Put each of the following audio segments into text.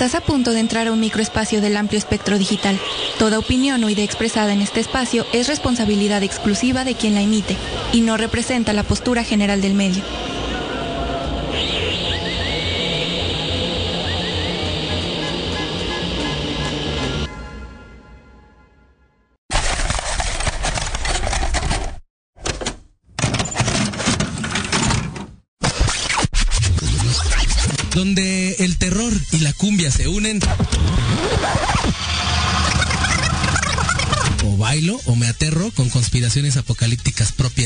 Estás a punto de entrar a un microespacio del amplio espectro digital. Toda opinión o idea expresada en este espacio es responsabilidad exclusiva de quien la emite y no representa la postura general del medio. Conspiraciones apocalípticas propias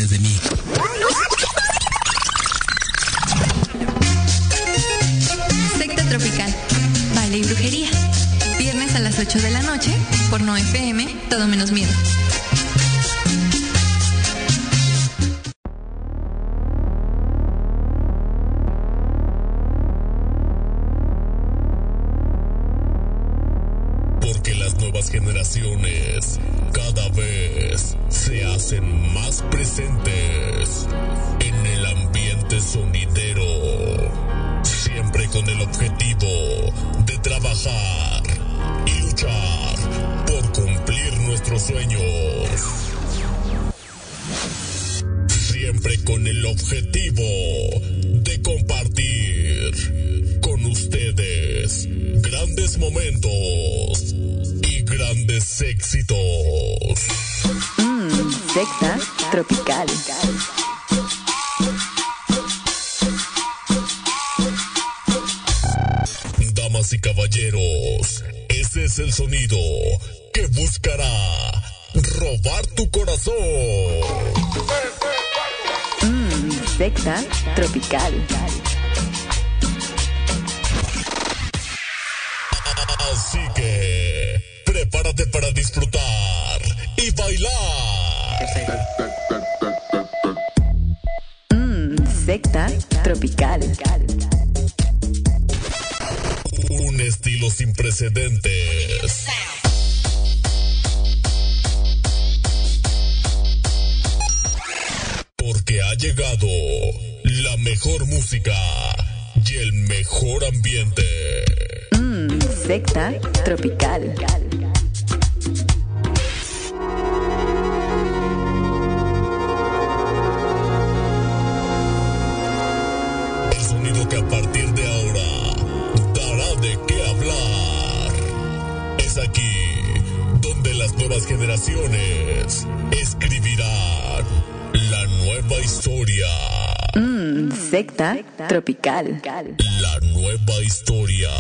Tropical. La nueva historia.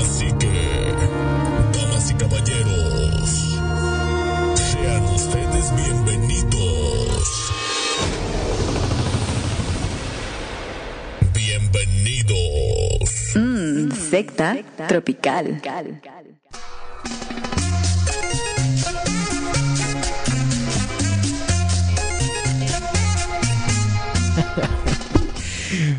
Así que, damas y caballeros, sean ustedes bienvenidos. Bienvenidos. Secta Tropical.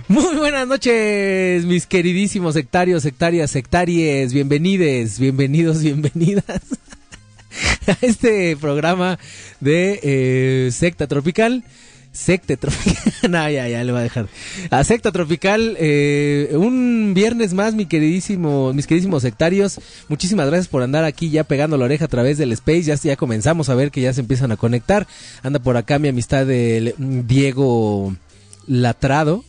Muy buenas noches, mis queridísimos sectarios, sectarias, sectaries. Bienvenides, bienvenidos, bienvenidas a este programa de eh, Secta Tropical. Secta Tropical. no, ya, ya le va a dejar. A Secta Tropical, eh, un viernes más, mis queridísimos sectarios. Muchísimas gracias por andar aquí ya pegando la oreja a través del Space. Ya, ya comenzamos a ver que ya se empiezan a conectar. Anda por acá mi amistad de Diego Latrado.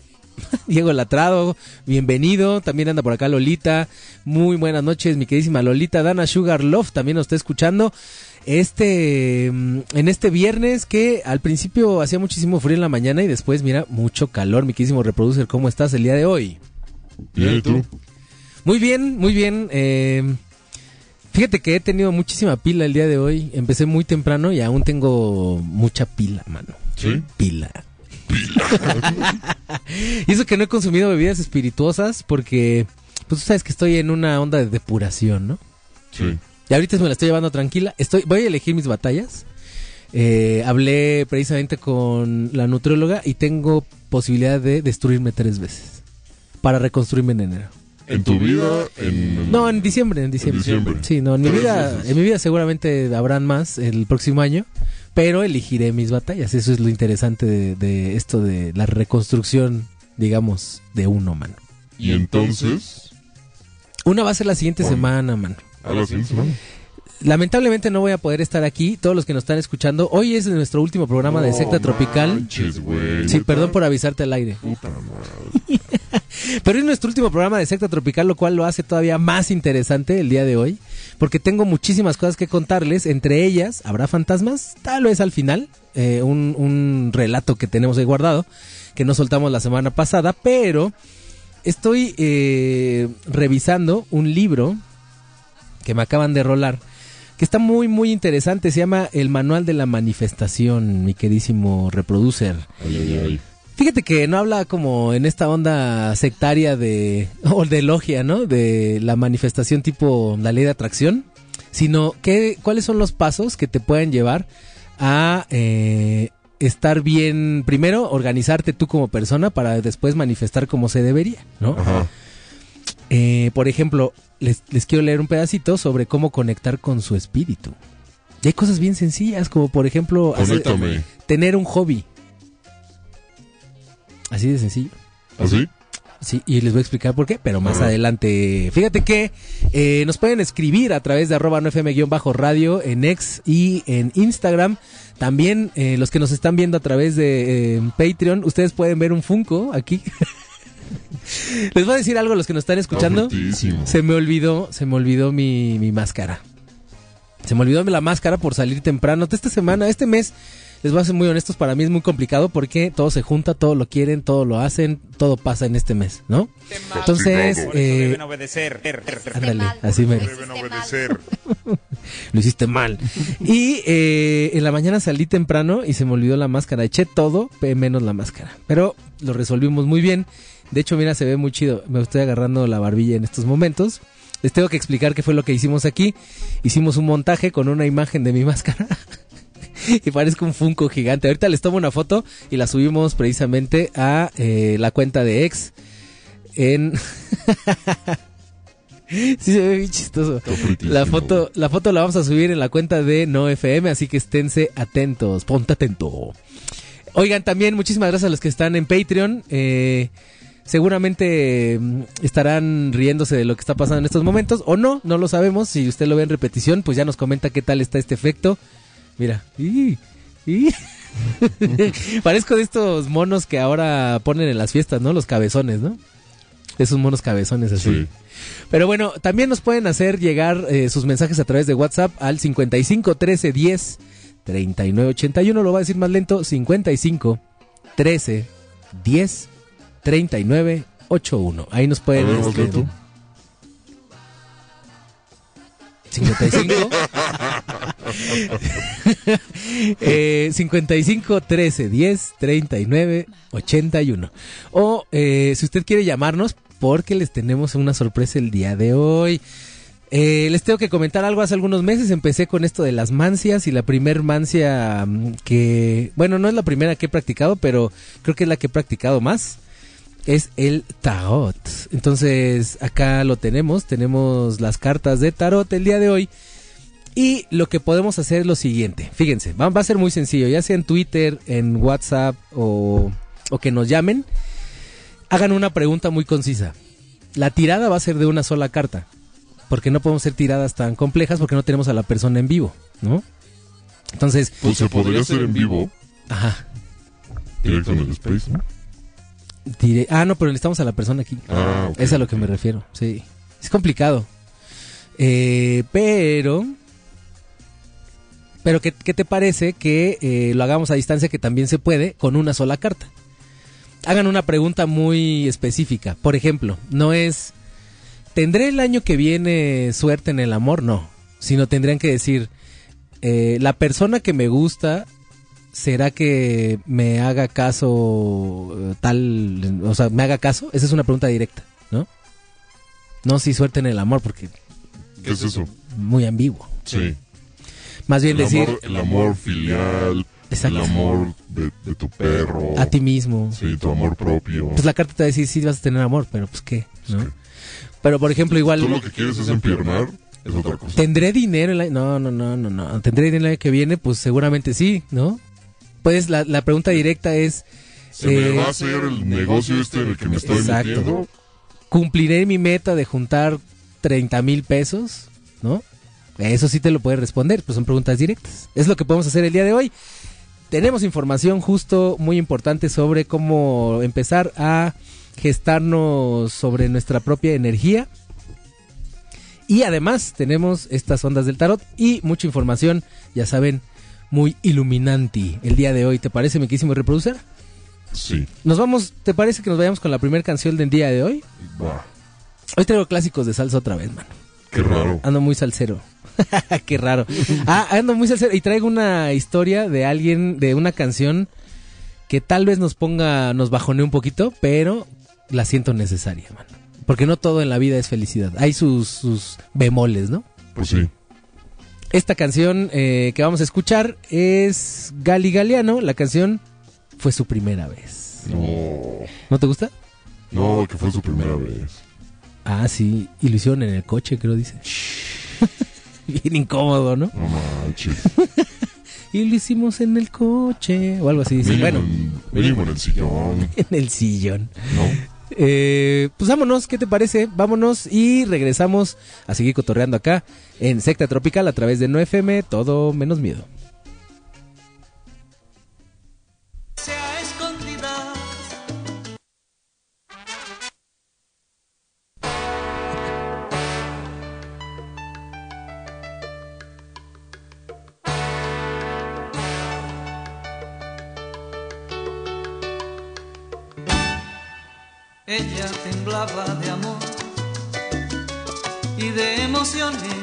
Diego Latrado, bienvenido. También anda por acá Lolita. Muy buenas noches, mi queridísima Lolita. Dana Sugar Love también nos está escuchando. Este, mm, en este viernes que al principio hacía muchísimo frío en la mañana y después, mira, mucho calor. Mi queridísimo reproducer, ¿cómo estás el día de hoy? Bien, ¿y tú? Muy bien, muy bien. eh, fíjate que he tenido muchísima pila el día de hoy. Empecé muy temprano y aún tengo mucha pila, mano. ¿Sí? Pila. y eso que no he consumido bebidas espirituosas porque, pues tú sabes que estoy en una onda de depuración, ¿no? Sí. Y ahorita me la estoy llevando tranquila. Estoy, voy a elegir mis batallas. Eh, hablé precisamente con la nutrióloga y tengo posibilidad de destruirme tres veces para reconstruirme en enero. ¿En tu vida? En... No, en diciembre, en diciembre. diciembre. Sí, no, en mi vida, en mi vida seguramente habrán más el próximo año, pero elegiré mis batallas. Eso es lo interesante de, de esto de la reconstrucción digamos, de uno, mano. Y entonces, Una va a ser la siguiente semana, mano. a la siguiente semana. Lamentablemente no voy a poder estar aquí. Todos los que nos están escuchando, hoy es nuestro último programa de Secta Tropical. manches, güey, Sí, perdón por avisarte al aire. Puta madre. Pero es nuestro último programa de Secta Tropical, lo cual lo hace todavía más interesante el día de hoy. Porque tengo muchísimas cosas que contarles. Entre ellas, ¿habrá fantasmas? Tal vez al final. eh, un, un relato que tenemos ahí guardado, que no soltamos la semana pasada. Pero estoy eh, revisando un libro que me acaban de rolar. Que está muy, muy interesante. Se llama El Manual de la Manifestación, mi queridísimo reproducer. Ay, ay, ay. Fíjate que no habla como en esta onda sectaria de o de logia, ¿no? De la manifestación tipo la ley de atracción, sino que cuáles son los pasos que te pueden llevar a eh, estar bien, primero organizarte tú como persona para después manifestar como se debería, ¿no? Ajá. Eh, por ejemplo, les, les quiero leer un pedacito sobre cómo conectar con su espíritu. Y hay cosas bien sencillas, como por ejemplo hacer- tener un hobby. Así de sencillo. ¿Así? Sí, y les voy a explicar por qué, pero más adelante. Fíjate que eh, nos pueden escribir a través de arroba 9fm-radio en X y en Instagram. También eh, los que nos están viendo a través de eh, Patreon, ustedes pueden ver un Funko aquí. les voy a decir algo a los que nos están escuchando. Se me olvidó, se me olvidó mi, mi máscara. Se me olvidó la máscara por salir temprano. Esta semana, este mes, les voy a ser muy honestos, para mí es muy complicado porque todo se junta, todo lo quieren, todo lo hacen, todo pasa en este mes, ¿no? Entonces, eh, deben obedecer. ándale, así me Deben obedecer. lo hiciste mal. Y eh, en la mañana salí temprano y se me olvidó la máscara. Eché todo, menos la máscara. Pero lo resolvimos muy bien. De hecho, mira, se ve muy chido. Me estoy agarrando la barbilla en estos momentos. Les tengo que explicar qué fue lo que hicimos aquí. Hicimos un montaje con una imagen de mi máscara. y parezco un Funko gigante. Ahorita les tomo una foto y la subimos precisamente a eh, la cuenta de ex en... sí, se ve bien chistoso. La foto, la foto la vamos a subir en la cuenta de No FM, así que esténse atentos, ponte atento. Oigan, también muchísimas gracias a los que están en Patreon. Eh, seguramente mm, estarán riéndose de lo que está pasando en estos momentos, o no, no lo sabemos. Si usted lo ve en repetición, pues ya nos comenta qué tal está este efecto. Mira, ¡y! ¡y! parezco de estos monos que ahora ponen en las fiestas, ¿no? Los cabezones, ¿no? Esos monos cabezones así. Sí. Pero bueno, también nos pueden hacer llegar eh, sus mensajes a través de WhatsApp al 55 13 10 39 81. Lo va a decir más lento: 55 13 10 39 81. Ahí nos pueden. ver, este, lento. 55 eh, 55 13 10 39 81 o eh, si usted quiere llamarnos porque les tenemos una sorpresa el día de hoy. Eh, les tengo que comentar algo. Hace algunos meses empecé con esto de las mancias y la primer mancia mm, que bueno no es la primera que he practicado pero creo que es la que he practicado más. Es el tarot. Entonces, acá lo tenemos, tenemos las cartas de tarot el día de hoy. Y lo que podemos hacer es lo siguiente. Fíjense, va, va a ser muy sencillo, ya sea en Twitter, en WhatsApp o, o que nos llamen. Hagan una pregunta muy concisa. La tirada va a ser de una sola carta. Porque no podemos hacer tiradas tan complejas porque no tenemos a la persona en vivo, ¿no? Entonces, Pues se podría hacer en vivo, ajá. directo en el space, ah, no, pero necesitamos a la persona aquí. Ah, ok, Es a lo que me refiero, sí. Es complicado. Eh, pero... Pero ¿qué, qué te parece que eh, lo hagamos a distancia que también se puede con una sola carta? Hagan una pregunta muy específica. Por ejemplo, no es... ¿Tendré el año que viene suerte en el amor? No. Sino tendrían que decir... eh, la persona que me gusta ¿será que me haga caso eh, tal, o sea, me haga caso? Esa es una pregunta directa, ¿no? No si suerte en el amor, porque ¿Qué es eso? muy ambiguo. Sí. Más bien el, decir amor, el amor filial, Exacto. el amor de, de tu perro. a ti mismo. Sí, tu amor propio. Pues la carta te va a decir, sí vas a tener amor, pero pues qué, ¿no? Sí. Pero por ejemplo, igual, Tú lo que quieres es empiernar, es otra cosa. ¿tendré dinero el año? No, no, no, no, no. ¿Tendré dinero el año que viene? Pues seguramente sí, ¿no? Pues la, la pregunta directa es, Se Eh, me va a hacer el negocio este en el que me estoy Exacto. metiendo. ¿Cumpliré mi meta de juntar 30 mil pesos? ¿No? Eso sí te lo puede responder, pues son preguntas directas. Es lo que podemos hacer el día de hoy. Tenemos información justo muy importante sobre cómo empezar a gestarnos sobre nuestra propia energía. Y además tenemos estas ondas del tarot y mucha información, ya saben, muy iluminanti el día de hoy. ¿Te parece, mi querísimo reproducer? Sí, Nos vamos, ¿te parece que nos vayamos con la primera canción del día de hoy? Hoy traigo clásicos de salsa otra vez, mano. Qué raro. Ando muy salsero. Qué raro. Ah, ando muy salsero. Y traigo una historia de alguien, de una canción que tal vez nos ponga, nos bajonee un poquito, pero la siento necesaria, mano. Porque no todo en la vida es felicidad. Hay sus, sus bemoles, ¿no? Pues sí. Esta canción eh, que vamos a escuchar es Gali Galeano. La canción fue su primera vez. No, ¿No te gusta? no, que fue su primera vez. Ah, sí. Y lo hicieron en el coche, creo, dice. Bien incómodo, ¿no? No manches. Y lo hicimos en el coche. O algo así. Dice. Bueno, en, mínimo en el sillón, en el sillón. ¿no? Eh, pues vámonos, ¿qué te parece? Vámonos y regresamos a seguir cotorreando acá en Secta Tropical a través de No FM, todo menos miedo. Ella temblaba de amor y de emociones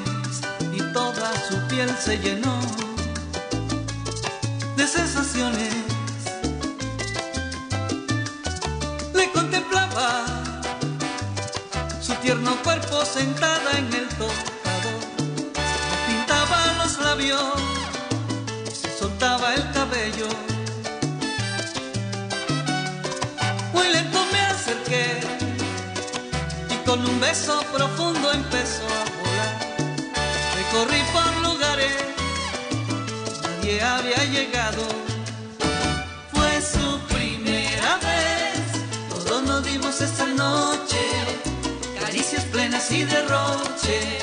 y toda su piel se llenó de sensaciones. Le contemplaba su tierno cuerpo sentada en el tocador. Pintaba los labios un beso profundo empezó a volar. Recorrí por lugares, nadie había llegado. Fue su primera vez, todos nos dimos esa noche, caricias plenas y derroche,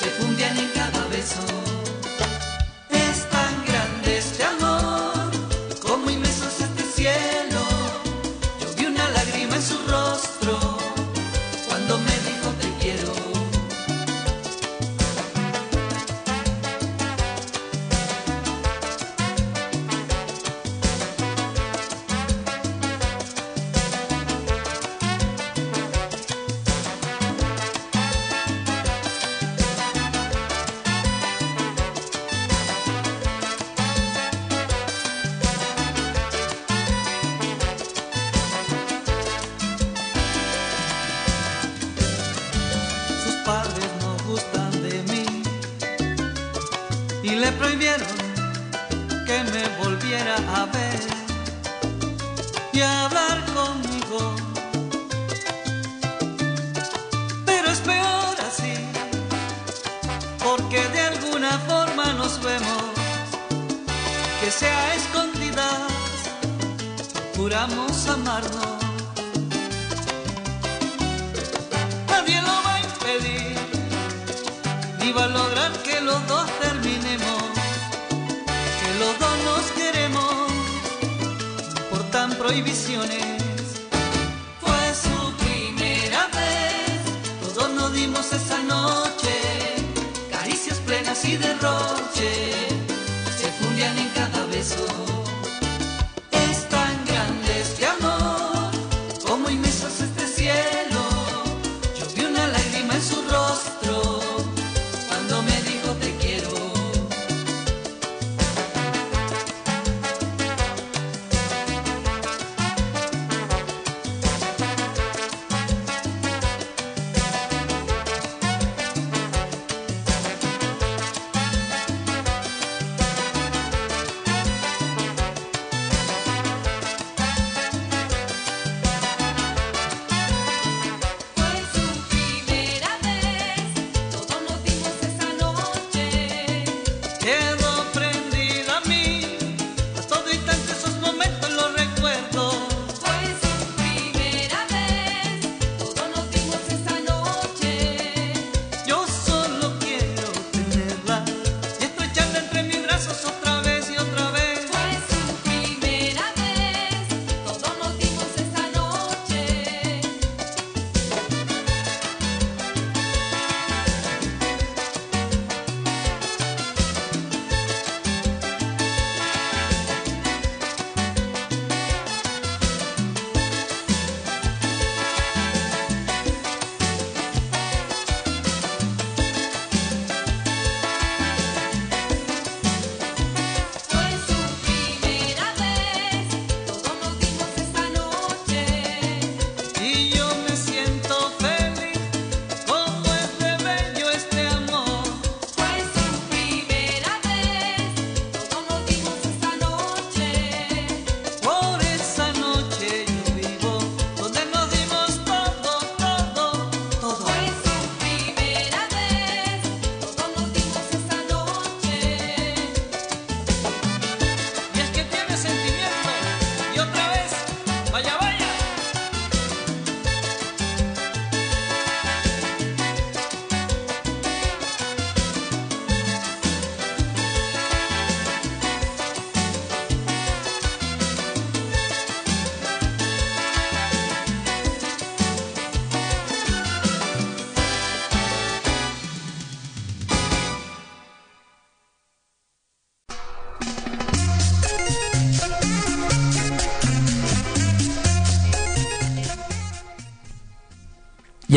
se fundían en cada beso.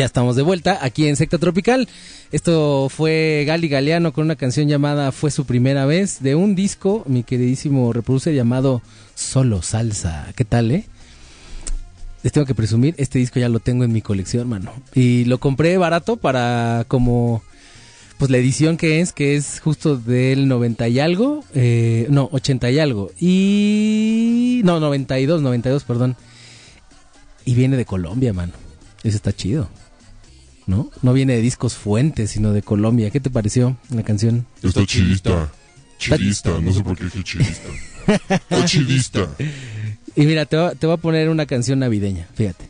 Ya estamos de vuelta aquí en Secta Tropical. Esto fue Gali Galeano con una canción llamada Fue su primera vez de un disco, mi queridísimo reproducer llamado Solo Salsa. ¿Qué tal, eh? Les tengo que presumir, este disco ya lo tengo en mi colección, mano. Y lo compré barato para como pues la edición que es, que es justo del 90 y algo, eh, no, 80 y algo. Y no, 92, 92, perdón. Y viene de Colombia, mano. Eso está chido. ¿No? No viene de discos fuentes, sino de Colombia. ¿Qué te pareció la canción? Está chidista. Chidista, no sé por qué dije chidista. Está chidista. Y mira, te voy, te voy a poner una canción navideña, fíjate.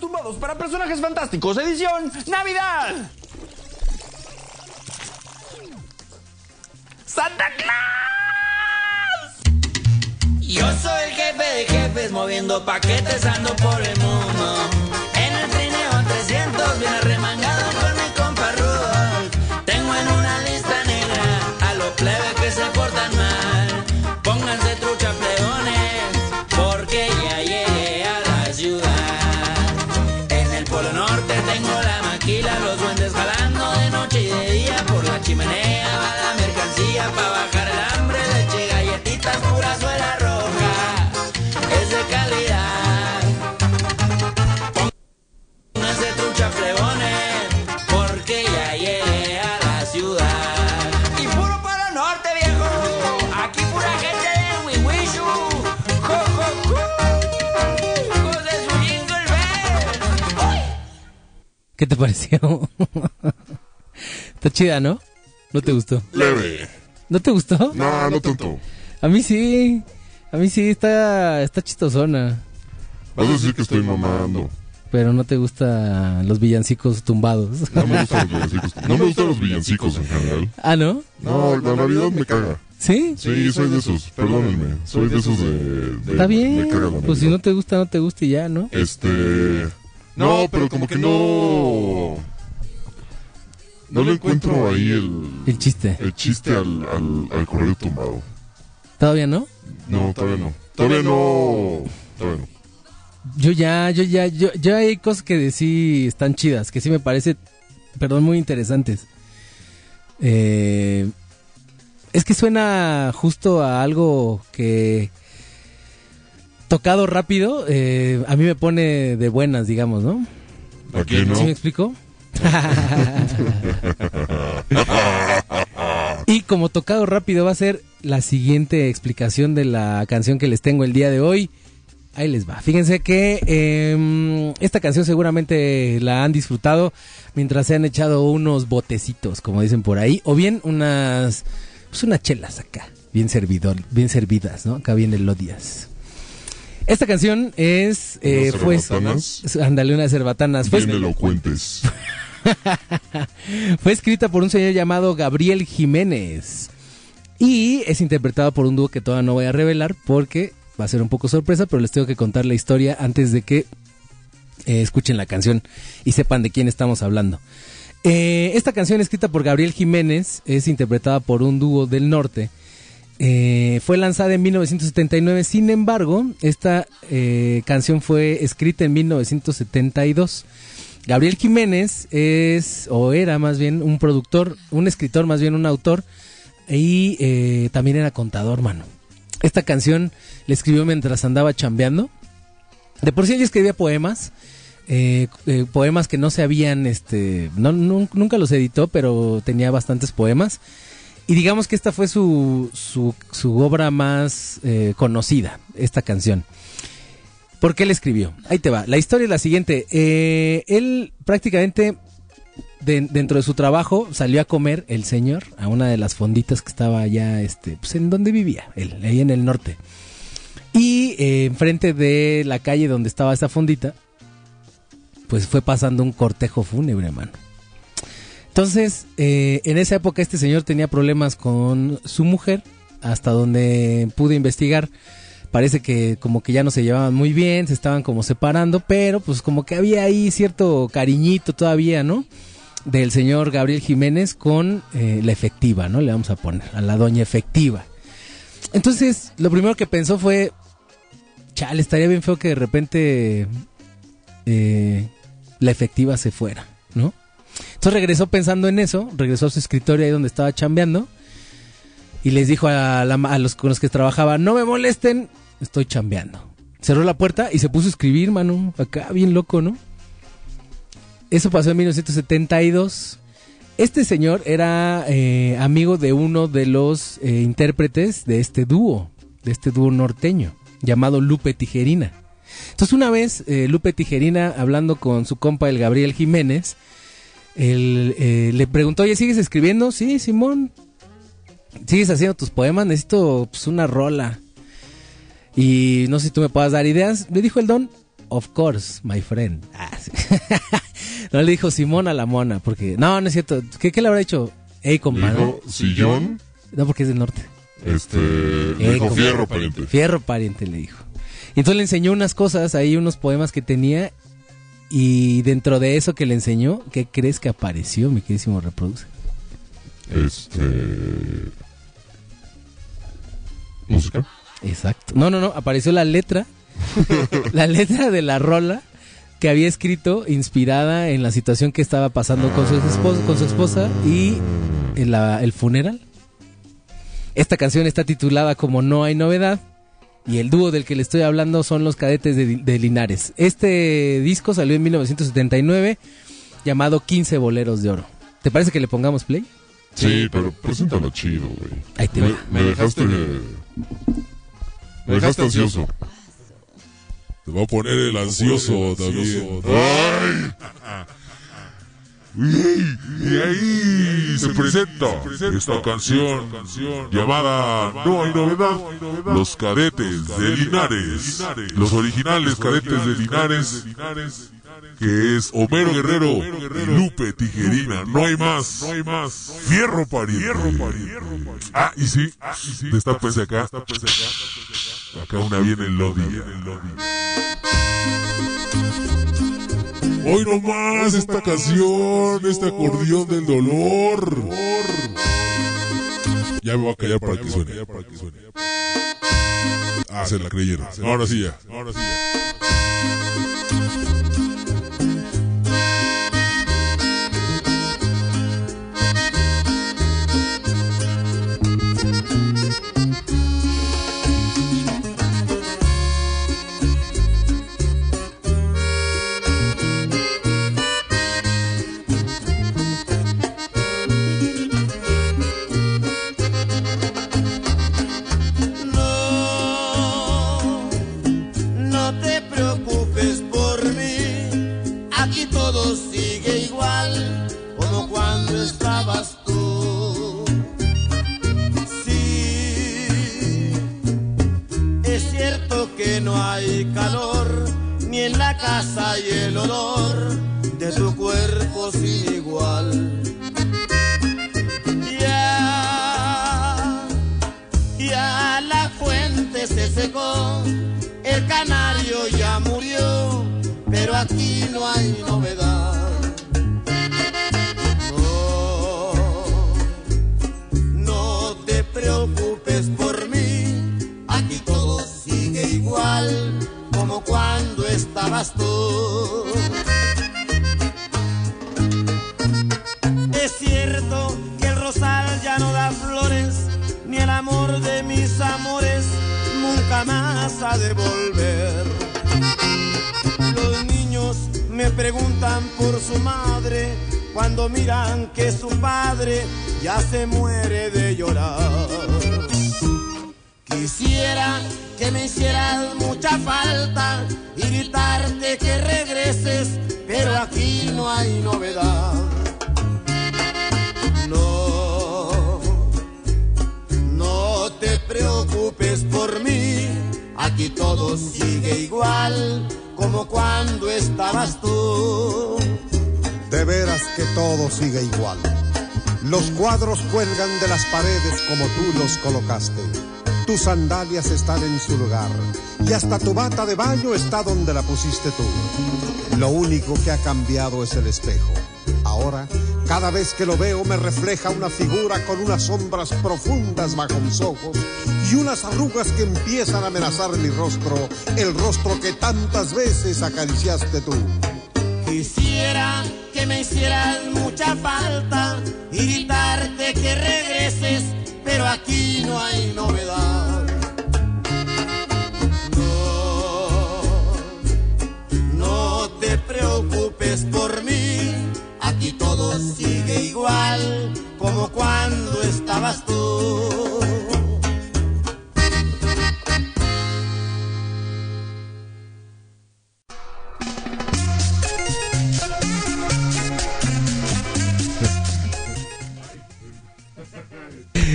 Tumbados para personajes fantásticos, edición Navidad. ¡Santa Claus! Yo soy el jefe de jefes moviendo paquetes ando por el mundo. En el trineo 300 viene remangado ¿Qué te pareció? está chida, ¿no? ¿No te gustó? Leve. ¿No te gustó? No, no tanto. A mí sí. A mí sí, está, está chistosona. Vas a decir que estoy mamando. Pero no te gustan los villancicos tumbados. No me gustan los villancicos. No me gustan los villancicos en general. ah, ¿no? No, la Navidad me caga. ¿Sí? Sí, soy de esos. Perdónenme. Soy de esos de. de- Está Me bien. caga la Pues si no te gusta, no te gusta y ya, ¿no? Este. No, pero como que no. No le encuentro ahí el. El chiste. El chiste al, al, al correo tumbado. ¿Todavía no? No, todavía no. Todavía no. Todavía no. Yo ya, yo ya, yo, yo hay cosas que sí están chidas, que sí me parece, perdón, muy interesantes. Eh, es que suena justo a algo que tocado rápido, eh, a mí me pone de buenas, digamos, ¿no? ¿A qué no? ¿Sí me explico? y como tocado rápido va a ser la siguiente explicación de la canción que les tengo el día de hoy. Ahí les va. Fíjense que eh, esta canción seguramente la han disfrutado mientras se han echado unos botecitos, como dicen por ahí, o bien unas, pues unas chelas acá, bien servidor, bien servidas, ¿no? Acá viene Lodias. Esta canción es, eh, ¿Unas fue, cerbatanas? ándale, unas cerbatanas. Fue, Bien elocuentes. fue escrita por un señor llamado Gabriel Jiménez y es interpretada por un dúo que todavía no voy a revelar porque va a ser un poco sorpresa, pero les tengo que contar la historia antes de que eh, escuchen la canción y sepan de quién estamos hablando. Eh, esta canción escrita por Gabriel Jiménez es interpretada por un dúo del norte. Eh, fue lanzada en 1979, sin embargo, esta eh, canción fue escrita en 1972. Gabriel Jiménez es, o era más bien, un productor, un escritor, más bien un autor, y eh, también era contador, mano. Esta canción le escribió mientras andaba chambeando. De por sí ella escribía poemas, poemas que no se habían, este, nunca los editó, pero tenía bastantes poemas. Y digamos que esta fue su, su, obra más eh, conocida, esta canción. ¿Por qué le escribió? Ahí te va. La historia es la siguiente. Eh, él prácticamente de- dentro de su trabajo salió a comer el señor a una de las fonditas que estaba allá, este, pues en donde vivía él, ahí en el norte. Y eh, enfrente de la calle donde estaba esa fondita, pues fue pasando un cortejo fúnebre, mano. Entonces, eh, en esa época este señor tenía problemas con su mujer, hasta donde pude investigar. Parece que como que ya no se llevaban muy bien, se estaban como separando, pero pues como que había ahí cierto cariñito todavía, ¿no? Del señor Gabriel Jiménez con eh, la efectiva, ¿no? Le vamos a poner, a la doña efectiva. Entonces, lo primero que pensó fue, chale, estaría bien feo que de repente eh, la efectiva se fuera, ¿no? Entonces regresó pensando en eso, regresó a su escritorio ahí donde estaba chambeando y les dijo a, los con los que trabajaba, no me molesten, estoy chambeando. Cerró la puerta y se puso a escribir, mano, acá bien loco, ¿no? Eso pasó en 1972. Este señor era eh, amigo de uno de los eh, intérpretes de este dúo, de este dúo norteño, llamado Lupe Tijerina. Entonces una vez eh, Lupe Tijerina, hablando con su compa el Gabriel Jiménez, él, eh, le preguntó, oye, ¿sigues escribiendo? Sí, Simón. ¿Sigues haciendo tus poemas? Necesito pues, una rola. Y no sé si tú me puedas dar ideas. Le dijo el don, of course, my friend. Ah, sí. no le dijo Simón a la mona, porque... No, no es cierto. ¿Qué, qué le habrá dicho? Ey, compadre. dijo sillón, No, porque es del norte. este, Eh, dijo fierro, pariente. Fierro pariente le dijo. Y entonces le enseñó unas cosas, ahí unos poemas que tenía. Y dentro de eso que le enseñó, ¿qué crees que apareció, mi queridísimo reproduce? Este. Música. Exacto. No, no, no, apareció la letra. la letra de la rola que había escrito inspirada en la situación que estaba pasando con su esposa, con su esposa y en la- el funeral. Esta canción está titulada como No hay novedad y el dúo del que le estoy hablando son los cadetes de, de Linares. Este disco salió en 1979 llamado 15 boleros de oro. ¿Te parece que le pongamos play? Sí, pero preséntalo chido, güey. Ahí te Me, va. me dejaste. Me dejaste ansioso. Te va a poner el ansioso, David. ¡Ay! Y, ahí se presenta esta canción llamada No hay novedad, Los Cadetes de Linares, los originales cadetes de Linares, que es Homero Guerrero y Lupe Tijerina, no hay más, Fierro Pariente. Ah, y sí, destápese acá, acá una viene el lobby. Hoy nomás esta canción, este acordeón del dolor. Ya me voy a callar para que suene. Ah, se la creyeron. Ahora sí ya. Ahora sí ya. Casa y el olor de tu cuerpo sin igual. Ya, ya la fuente se secó, el canario ya murió, pero aquí no hay novedad. Es cierto que el rosal ya no da flores, ni el amor de mis amores nunca más ha de volver. Los niños me preguntan por su madre cuando miran que su padre ya se muere de llorar. Quisiera que me hicieras mucha falta y gritarte que regreses, pero aquí no hay novedad. No, no te preocupes por mí, aquí todo sigue igual como cuando estabas tú. De veras que todo sigue igual. Los cuadros cuelgan de las paredes como tú los colocaste. Tus sandalias están en su lugar y hasta tu bata de baño está donde la pusiste tú. Lo único que ha cambiado es el espejo. Ahora, cada vez que lo veo me refleja una figura con unas sombras profundas bajo mis ojos y unas arrugas que empiezan a amenazar mi rostro, el rostro que tantas veces acariciaste tú. Que me hicieras mucha falta y gritarte que regreses, pero aquí no hay novedad. No, no te preocupes por mí, aquí todo sigue igual como cuando estabas tú.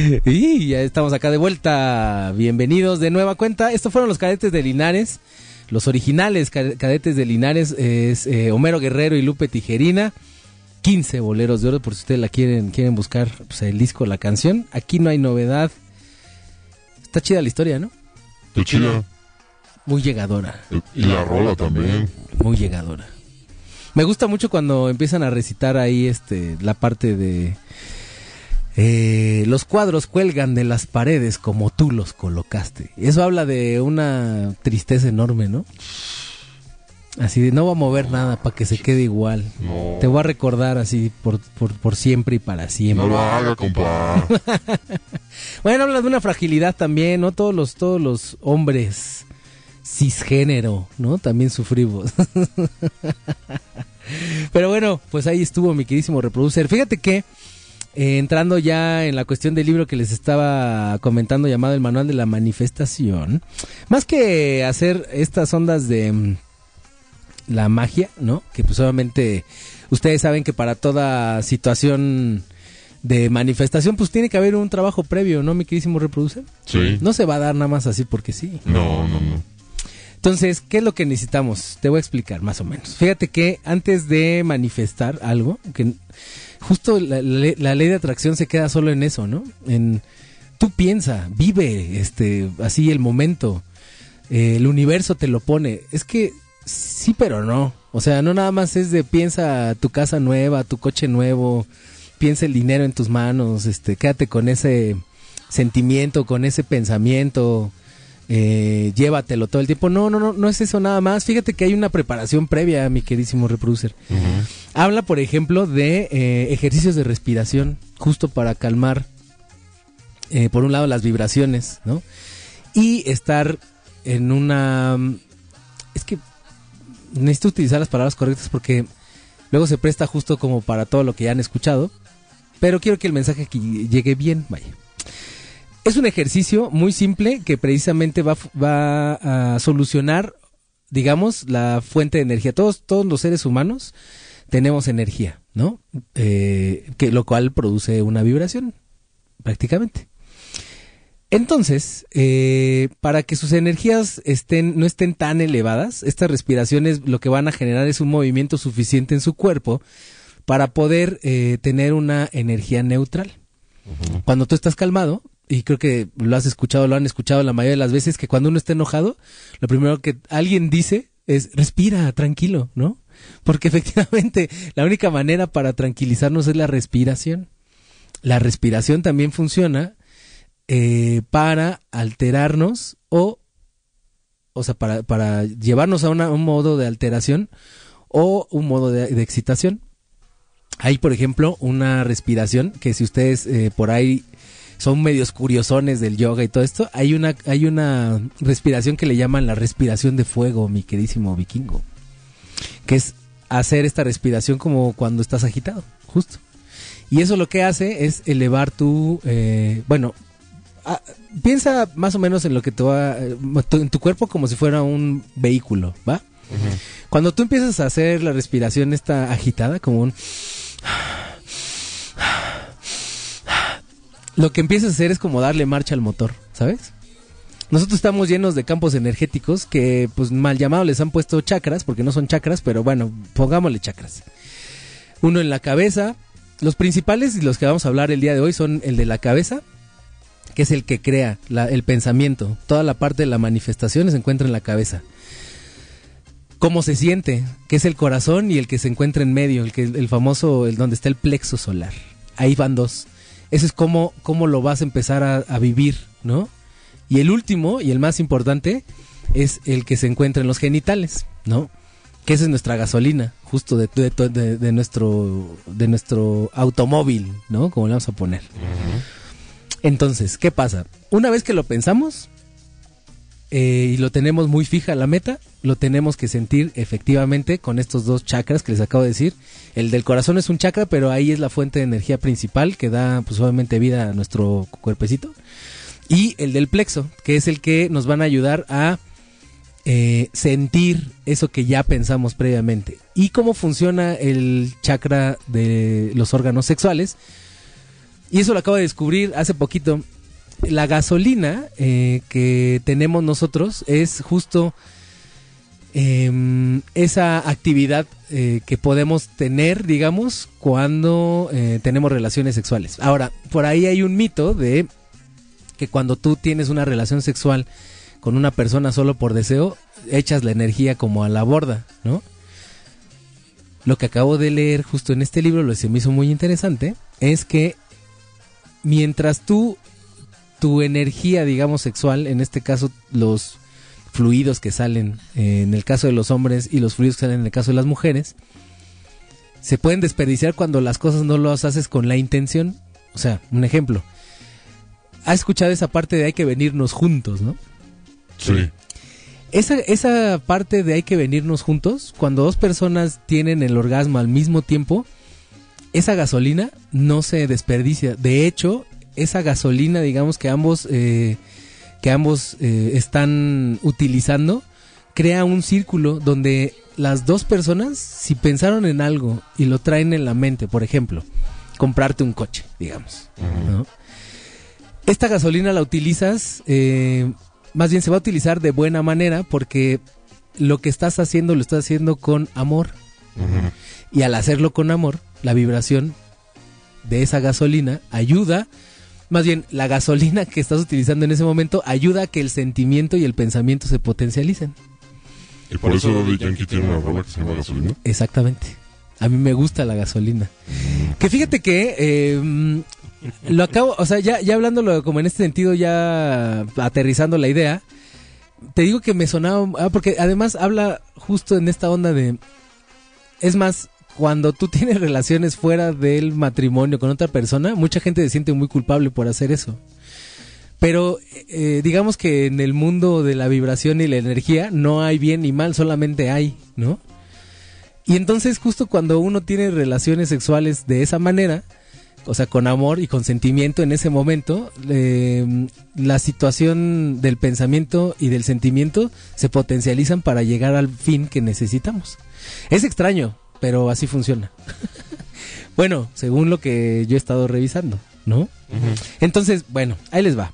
Y ya estamos acá de vuelta. Bienvenidos de nueva cuenta. Estos fueron los cadetes de Linares. Los originales ca- cadetes de Linares es eh, Homero Guerrero y Lupe Tijerina. 15 boleros de oro por si ustedes la quieren quieren buscar pues, el disco, la canción. Aquí no hay novedad. Está chida la historia, ¿no? Qué chida. Muy llegadora. Y la rola también. Muy llegadora. Me gusta mucho cuando empiezan a recitar ahí este la parte de eh, los cuadros cuelgan de las paredes como tú los colocaste. Eso habla de una tristeza enorme, ¿no? Así de no va a mover nada para que se quede igual. No. Te voy a recordar así por, por, por siempre y para siempre. No lo haga, compa. Bueno, habla de una fragilidad también, ¿no? Todos los, todos los hombres cisgénero, ¿no? También sufrimos. Pero bueno, pues ahí estuvo mi queridísimo reproducer. Fíjate que eh, entrando ya en la cuestión del libro que les estaba comentando llamado El Manual de la Manifestación, más que hacer estas ondas de mm, la magia, ¿no? Que pues obviamente ustedes saben que para toda situación de manifestación pues tiene que haber un trabajo previo, ¿no, mi queridísimo reproducer? Sí. No se va a dar nada más así porque sí. No, no, no. Entonces, ¿qué es lo que necesitamos? Te voy a explicar más o menos. Fíjate que antes de manifestar algo, que justo la, la- ley de atracción se queda solo en eso, ¿no? En tú piensa, vive, este, así el momento, eh, el universo te lo pone. Es que sí, pero no. O sea, no nada más es de piensa tu casa nueva, tu coche nuevo, piensa el dinero en tus manos, este, quédate con ese sentimiento, con ese pensamiento, eh, llévatelo todo el tiempo. No, no, no, no es eso nada más. Fíjate que hay una preparación previa, mi queridísimo reproducer. Habla, por ejemplo, de eh, ejercicios de respiración, justo para calmar, eh, por un lado, las vibraciones, ¿no? Y estar en una... Es que necesito utilizar las palabras correctas porque luego se presta justo como para todo lo que ya han escuchado. Pero quiero que el mensaje aquí llegue bien, vaya. Es un ejercicio muy simple que precisamente va, va a solucionar, digamos, la fuente de energía. Todos, todos los seres humanos tenemos energía, ¿no? Eh, que lo cual produce una vibración, prácticamente. Entonces, eh, para que sus energías estén, no estén tan elevadas, estas respiraciones lo que van a generar es un movimiento suficiente en su cuerpo para poder eh, tener una energía neutral. Cuando tú estás calmado, y creo que lo has escuchado, lo han escuchado la mayoría de las veces, que cuando uno está enojado, lo primero que alguien dice es respira, tranquilo, ¿no? Porque efectivamente la única manera para tranquilizarnos es la respiración. La respiración también funciona eh, para alterarnos o, o sea, para, para llevarnos a una- un modo de alteración o un modo de, excitación. Hay, por ejemplo, una respiración que si ustedes eh, por ahí son medios curiosones del yoga y todo esto, hay una, hay una respiración que le llaman la respiración de fuego, mi queridísimo vikingo. Que es hacer esta respiración como cuando estás agitado, justo. Y eso lo que hace es elevar tu, eh, bueno, ah, piensa más o menos en lo que te va, eh, tu- en tu cuerpo como si fuera un vehículo, ¿va? Cuando tú empiezas a hacer la respiración esta agitada, como un... Lo que empiezas a hacer es como darle marcha al motor, ¿sabes? Nosotros estamos llenos de campos energéticos que, pues mal llamados, les han puesto chakras, porque no son chakras, pero bueno, pongámosle chakras. Uno en la cabeza. Los principales y los que vamos a hablar el día de hoy son el de la cabeza, que es el que crea el pensamiento. Toda la parte de la manifestación se encuentra en la cabeza. Cómo se siente, que es el corazón y el que se encuentra en medio, el que el famoso, el donde está el plexo solar. Ahí van dos. Eso es cómo, cómo lo vas a empezar a vivir, ¿no? Y el último y el más importante es el que se encuentra en los genitales, ¿no? que esa es nuestra gasolina, justo de, de- de- de nuestro, de nuestro automóvil, ¿no? Como le vamos a poner. Entonces, ¿qué pasa? Una vez que lo pensamos eh, y lo tenemos muy fija la meta, lo tenemos que sentir efectivamente con estos dos chakras que les acabo de decir. El del corazón es un chakra, pero ahí es la fuente de energía principal que da pues obviamente vida a nuestro cuerpecito. Y el del plexo, que es el que nos van a ayudar a eh, sentir eso que ya pensamos previamente. ¿Y cómo funciona el chakra de los órganos sexuales? Y eso lo acabo de descubrir hace poquito. La gasolina eh, que tenemos nosotros es justo em, esa actividad eh, que podemos tener, digamos, cuando tenemos relaciones sexuales. Ahora, por ahí hay un mito de que cuando tú tienes una relación sexual con una persona solo por deseo, echas la energía como a la borda, ¿no? Lo que acabo de leer justo en este libro, lo que hizo muy interesante, es que mientras tú, tu energía, digamos, sexual, en este caso los fluidos que salen eh, en el caso de los hombres y los fluidos que salen en el caso de las mujeres, se pueden desperdiciar cuando las cosas no las haces con la intención. O sea, un ejemplo. ¿Has escuchado esa parte de hay que venirnos juntos, no? Sí. Esa, esa parte de hay que venirnos juntos, cuando dos personas tienen el orgasmo al mismo tiempo, esa gasolina no se desperdicia. De hecho, esa gasolina, digamos que ambos, eh, que ambos eh, están utilizando, crea un círculo donde las dos personas, si pensaron en algo y lo traen en la mente, por ejemplo, comprarte un coche, digamos, ¿no? Esta gasolina la utilizas, eh, más bien se va a utilizar de buena manera porque lo que estás haciendo lo estás haciendo con amor. Y al hacerlo con amor, la vibración de esa gasolina ayuda, más bien la gasolina que estás utilizando en ese momento ayuda a que el sentimiento y el pensamiento se potencialicen. Y por eso Daddy Yankee tiene una rola que se llama Gasolina. Exactamente. A mí me gusta la gasolina. Que fíjate que eh, lo acabo, o sea, ya, ya hablándolo como en este sentido, ya aterrizando la idea, te digo que me sonaba, ah, porque además habla justo en esta onda de, es más, cuando tú tienes relaciones fuera del matrimonio con otra persona, mucha gente se siente muy culpable por hacer eso. Pero eh, digamos que en el mundo de la vibración y la energía no hay bien ni mal, solamente hay, ¿no? Y entonces justo cuando uno tiene relaciones sexuales de esa manera, o sea, con amor y con sentimiento en ese momento, eh, la situación del pensamiento y del sentimiento se potencializan para llegar al fin que necesitamos. Es extraño, pero así funciona. bueno, según lo que yo he estado revisando, ¿no? Entonces, bueno, ahí les va.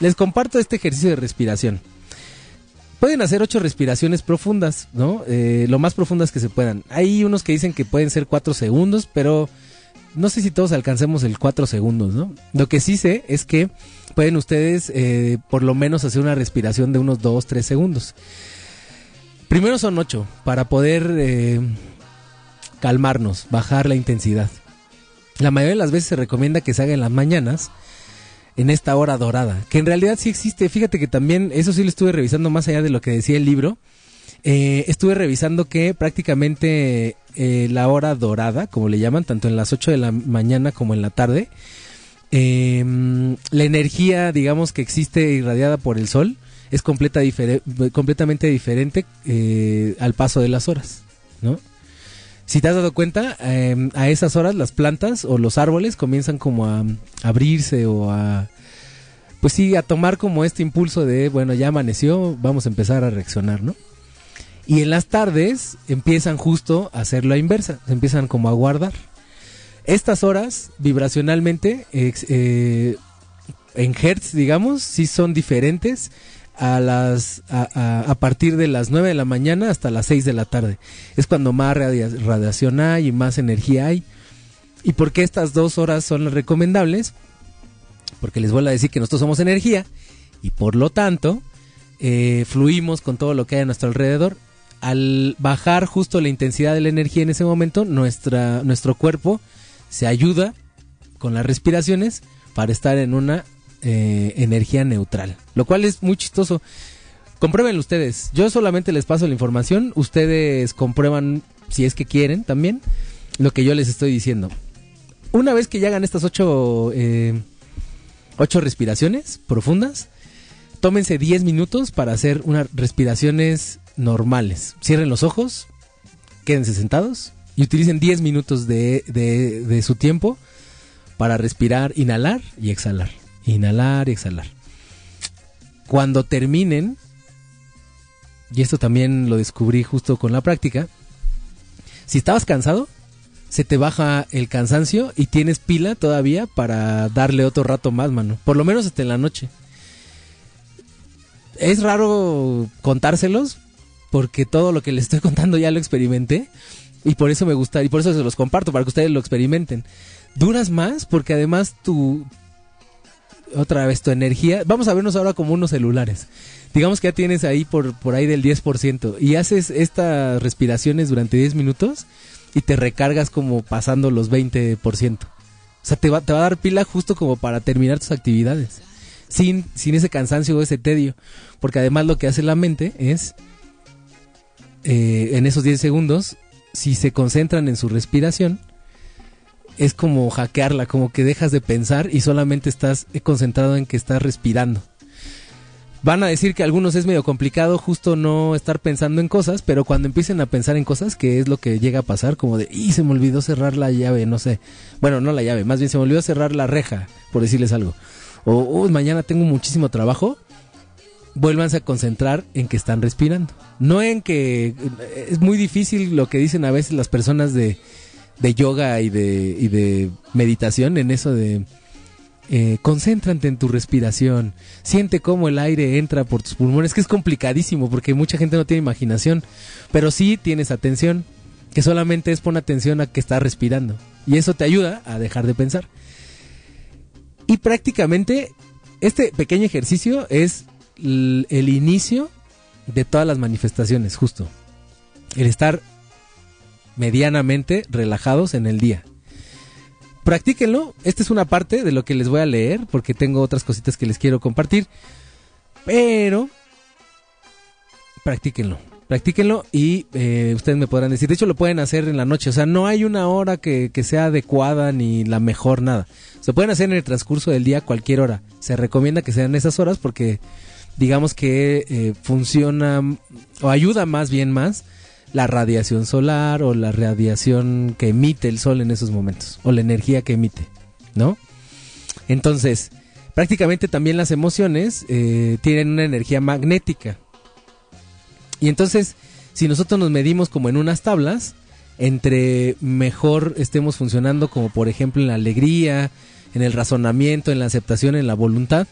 Les comparto este ejercicio de respiración. Pueden hacer ocho respiraciones profundas, ¿no? Eh, lo más profundas que se puedan. Hay unos que dicen que pueden ser cuatro segundos, pero no sé si todos alcancemos el cuatro segundos, ¿no? Lo que sí sé es que pueden ustedes eh, por lo menos hacer una respiración de unos dos, tres segundos. Primero son ocho, para poder eh, calmarnos, bajar la intensidad. La mayoría de las veces se recomienda que se haga en las mañanas, en esta hora dorada, que en realidad sí existe. Fíjate que también, eso sí lo estuve revisando más allá de lo que decía el libro. Eh, estuve revisando que prácticamente eh, la hora dorada, como le llaman, tanto en las 8 de la mañana como en la tarde, eh, la energía, digamos, que existe irradiada por el sol es completa completamente diferente eh, al paso de las horas, ¿no? Si te has dado cuenta, eh, a esas horas las plantas o los árboles comienzan como a, abrirse o a, pues sí, a tomar como este impulso de, bueno, ya amaneció, vamos a empezar a reaccionar, ¿no? Y en las tardes empiezan justo a hacer la inversa, se empiezan como a guardar. Estas horas, vibracionalmente, eh, en hertz, digamos, sí son diferentes a las a, a- partir de las 9 de la mañana hasta las 6 de la tarde. Es cuando más radia- radiación hay y más energía hay. ¿Y por qué estas dos horas son las recomendables? Porque les vuelvo a decir que nosotros somos energía y por lo tanto eh, fluimos con todo lo que hay a nuestro alrededor. Al bajar justo la intensidad de la energía en ese momento, nuestra, nuestro cuerpo se ayuda con las respiraciones para estar en una eh, energía neutral. Lo cual es muy chistoso. Compruébenlo ustedes. Yo solamente les paso la información. Ustedes comprueban, si es que quieren también, lo que yo les estoy diciendo. Una vez que ya hagan estas ocho, eh, ocho respiraciones profundas, tómense 10 minutos para hacer unas respiraciones normales. Cierren los ojos, quédense sentados y utilicen 10 minutos de, de- de su tiempo para respirar, inhalar y exhalar. Inhalar y exhalar. Cuando terminen, y esto también lo descubrí justo con la práctica, si estabas cansado, se te baja el cansancio y tienes pila todavía para darle otro rato más, mano. Por lo menos hasta en la noche. Es raro contárselos porque todo lo que les estoy contando ya lo experimenté y por eso me gusta y por eso se los comparto para que ustedes lo experimenten. Duras más porque además tu otra vez tu energía, vamos a vernos ahora como unos celulares. Digamos que ya tienes ahí por por ahí del 10% y haces estas respiraciones durante 10 minutos y te recargas como pasando los 20%. O sea, te va, te va a dar pila justo como para terminar tus actividades. Sin, sin ese cansancio o ese tedio. Porque además lo que hace la mente es, eh, en esos 10 segundos, si se concentran en su respiración, es como hackearla, como que dejas de pensar y solamente estás concentrado en que estás respirando. Van a decir que a algunos es medio complicado justo no estar pensando en cosas, pero cuando empiecen a pensar en cosas, que es lo que llega a pasar, como de, y se me olvidó cerrar la llave, no sé. Bueno, no la llave, más bien se me olvidó cerrar la reja, por decirles algo. O, "Uy, mañana tengo muchísimo trabajo. Vuélvanse a concentrar en que están respirando. No en que es muy difícil lo que dicen a veces las personas de, de yoga y de, y de meditación en eso de eh, concéntrate en tu respiración, siente cómo el aire entra por tus pulmones, que es complicadísimo porque mucha gente no tiene imaginación, pero sí tienes atención, que solamente es pon atención a que estás respirando y eso te ayuda a dejar de pensar. Y prácticamente este pequeño ejercicio es el inicio de todas las manifestaciones, justo. El estar medianamente relajados en el día. Practíquenlo. Esta es una parte de lo que les voy a leer porque tengo otras cositas que les quiero compartir. Pero practíquenlo. Practíquenlo y eh, ustedes me podrán decir. De hecho, lo pueden hacer en la noche. O sea, no hay una hora que, que sea adecuada ni la mejor nada. Se pueden hacer en el transcurso del día cualquier hora. Se recomienda que sean esas horas porque digamos que eh, funciona o ayuda más bien más la radiación solar o la radiación que emite el sol en esos momentos o la energía que emite, ¿no? Entonces, prácticamente también las emociones eh, tienen una energía magnética. Y entonces, si nosotros nos medimos como en unas tablas, entre mejor estemos funcionando, como por ejemplo en la alegría, en el razonamiento, en la aceptación, en la voluntad,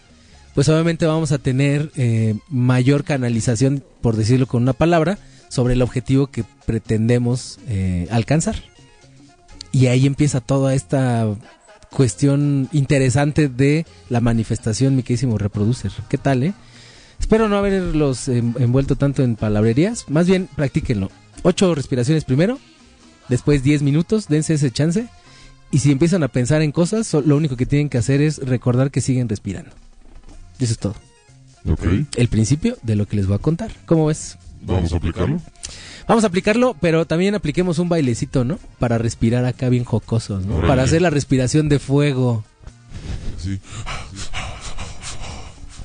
pues obviamente vamos a tener eh, mayor canalización, por decirlo con una palabra, sobre el objetivo que pretendemos eh, alcanzar. Y ahí empieza toda esta cuestión interesante de la manifestación, mi queridísimo reproducer. ¿Qué tal, eh? Espero no haberlos en- envuelto tanto en palabrerías. Más bien, practíquenlo. Ocho respiraciones primero, después 10 minutos, dense ese chance. Y si empiezan a pensar en cosas, lo único que tienen que hacer es recordar que siguen respirando. Eso es todo. Ok. El principio de lo que les voy a contar. ¿Cómo ves? Vamos a aplicarlo. Vamos a aplicarlo, pero también apliquemos un bailecito, ¿no? Para respirar acá bien jocosos, ¿no? Órale. Para hacer la respiración de fuego. Sí.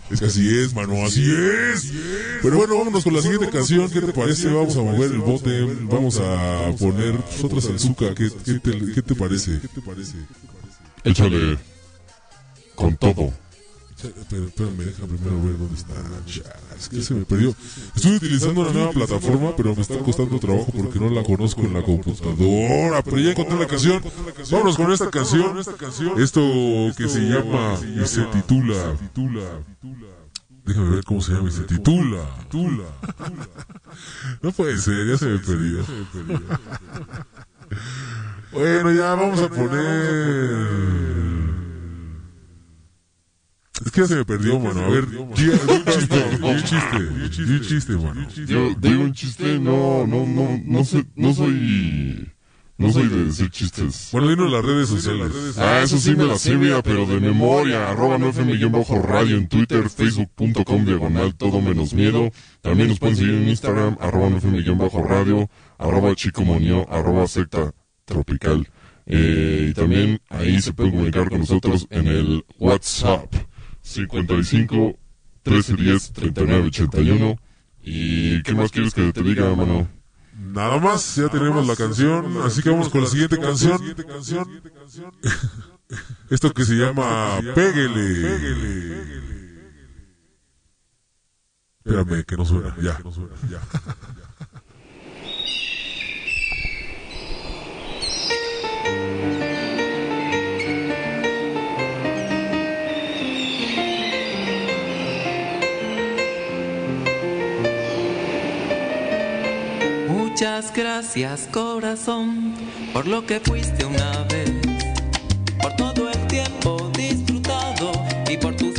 Es que así es, mano, así es. Pero bueno, vámonos con la siguiente canción. ¿Qué te parece? Vamos a mover el bote. Vamos a poner otra salsuca. ¿Qué, qué, te, qué te parece? ¿Qué te parece? Échale. Con todo. Pero, espérame, deja primero ver dónde está. Chale, Es que se me perdió. Estoy utilizando una nueva plataforma, pero me está costando trabajo porque no la conozco en la computadora. Pero ya encontré la canción. Vámonos con esta canción. Esto que se llama y se titula. Déjame ver cómo se llama y se titula. No puede ser, ya se me perdió. Bueno, ya vamos a poner. Es que ya se me perdió, mano. A ver, di un chiste, di un chiste, di un chiste, mano. Yo digo un chiste, no, no, no, no sé, no soy No soy de decir chistes. Bueno, dinos las redes sociales. Ah, eso sí me la sé, mira, pero de memoria. Arroba 9FM radio en Twitter, facebook.com diagonal todo menos miedo. También nos pueden seguir en Instagram, arroba 9FM radio, arroba chico monio, arroba secta tropical. Eh, y también ahí se pueden comunicar con nosotros en el WhatsApp 55 1310 3981. ¿Y qué más quieres que te diga, mano? Nada más, ya tenemos la canción, así que vamos con la siguiente canción. Esto que se llama Péguele. Espérame, que no suena, ya. Muchas gracias corazón por lo que fuiste una vez, por todo el tiempo disfrutado y por tu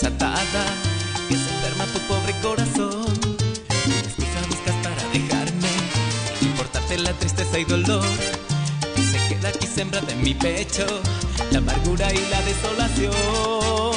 vivir más atada, que se enferma tu pobre corazón. Una excusa buscas para dejarme, importarte la tristeza y dolor, y se queda aquí sembrada en mi pecho, la amargura y la desolación.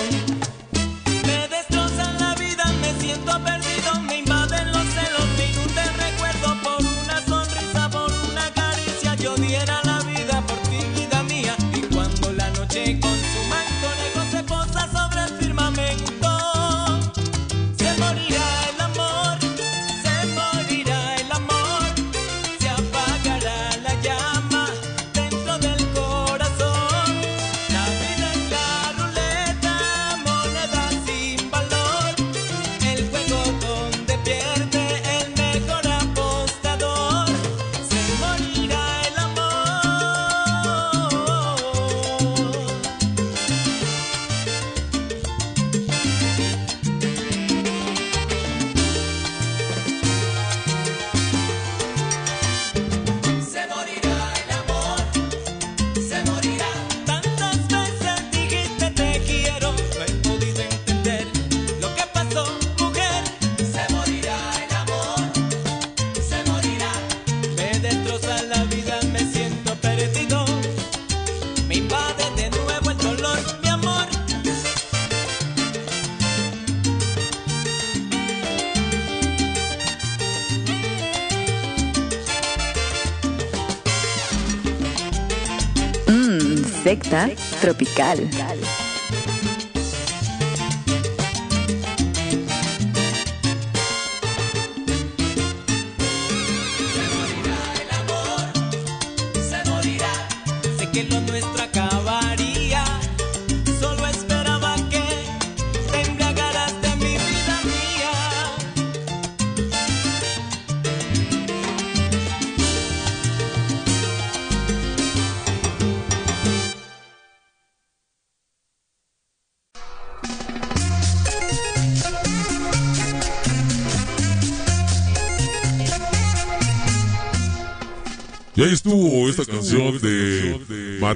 Tropical.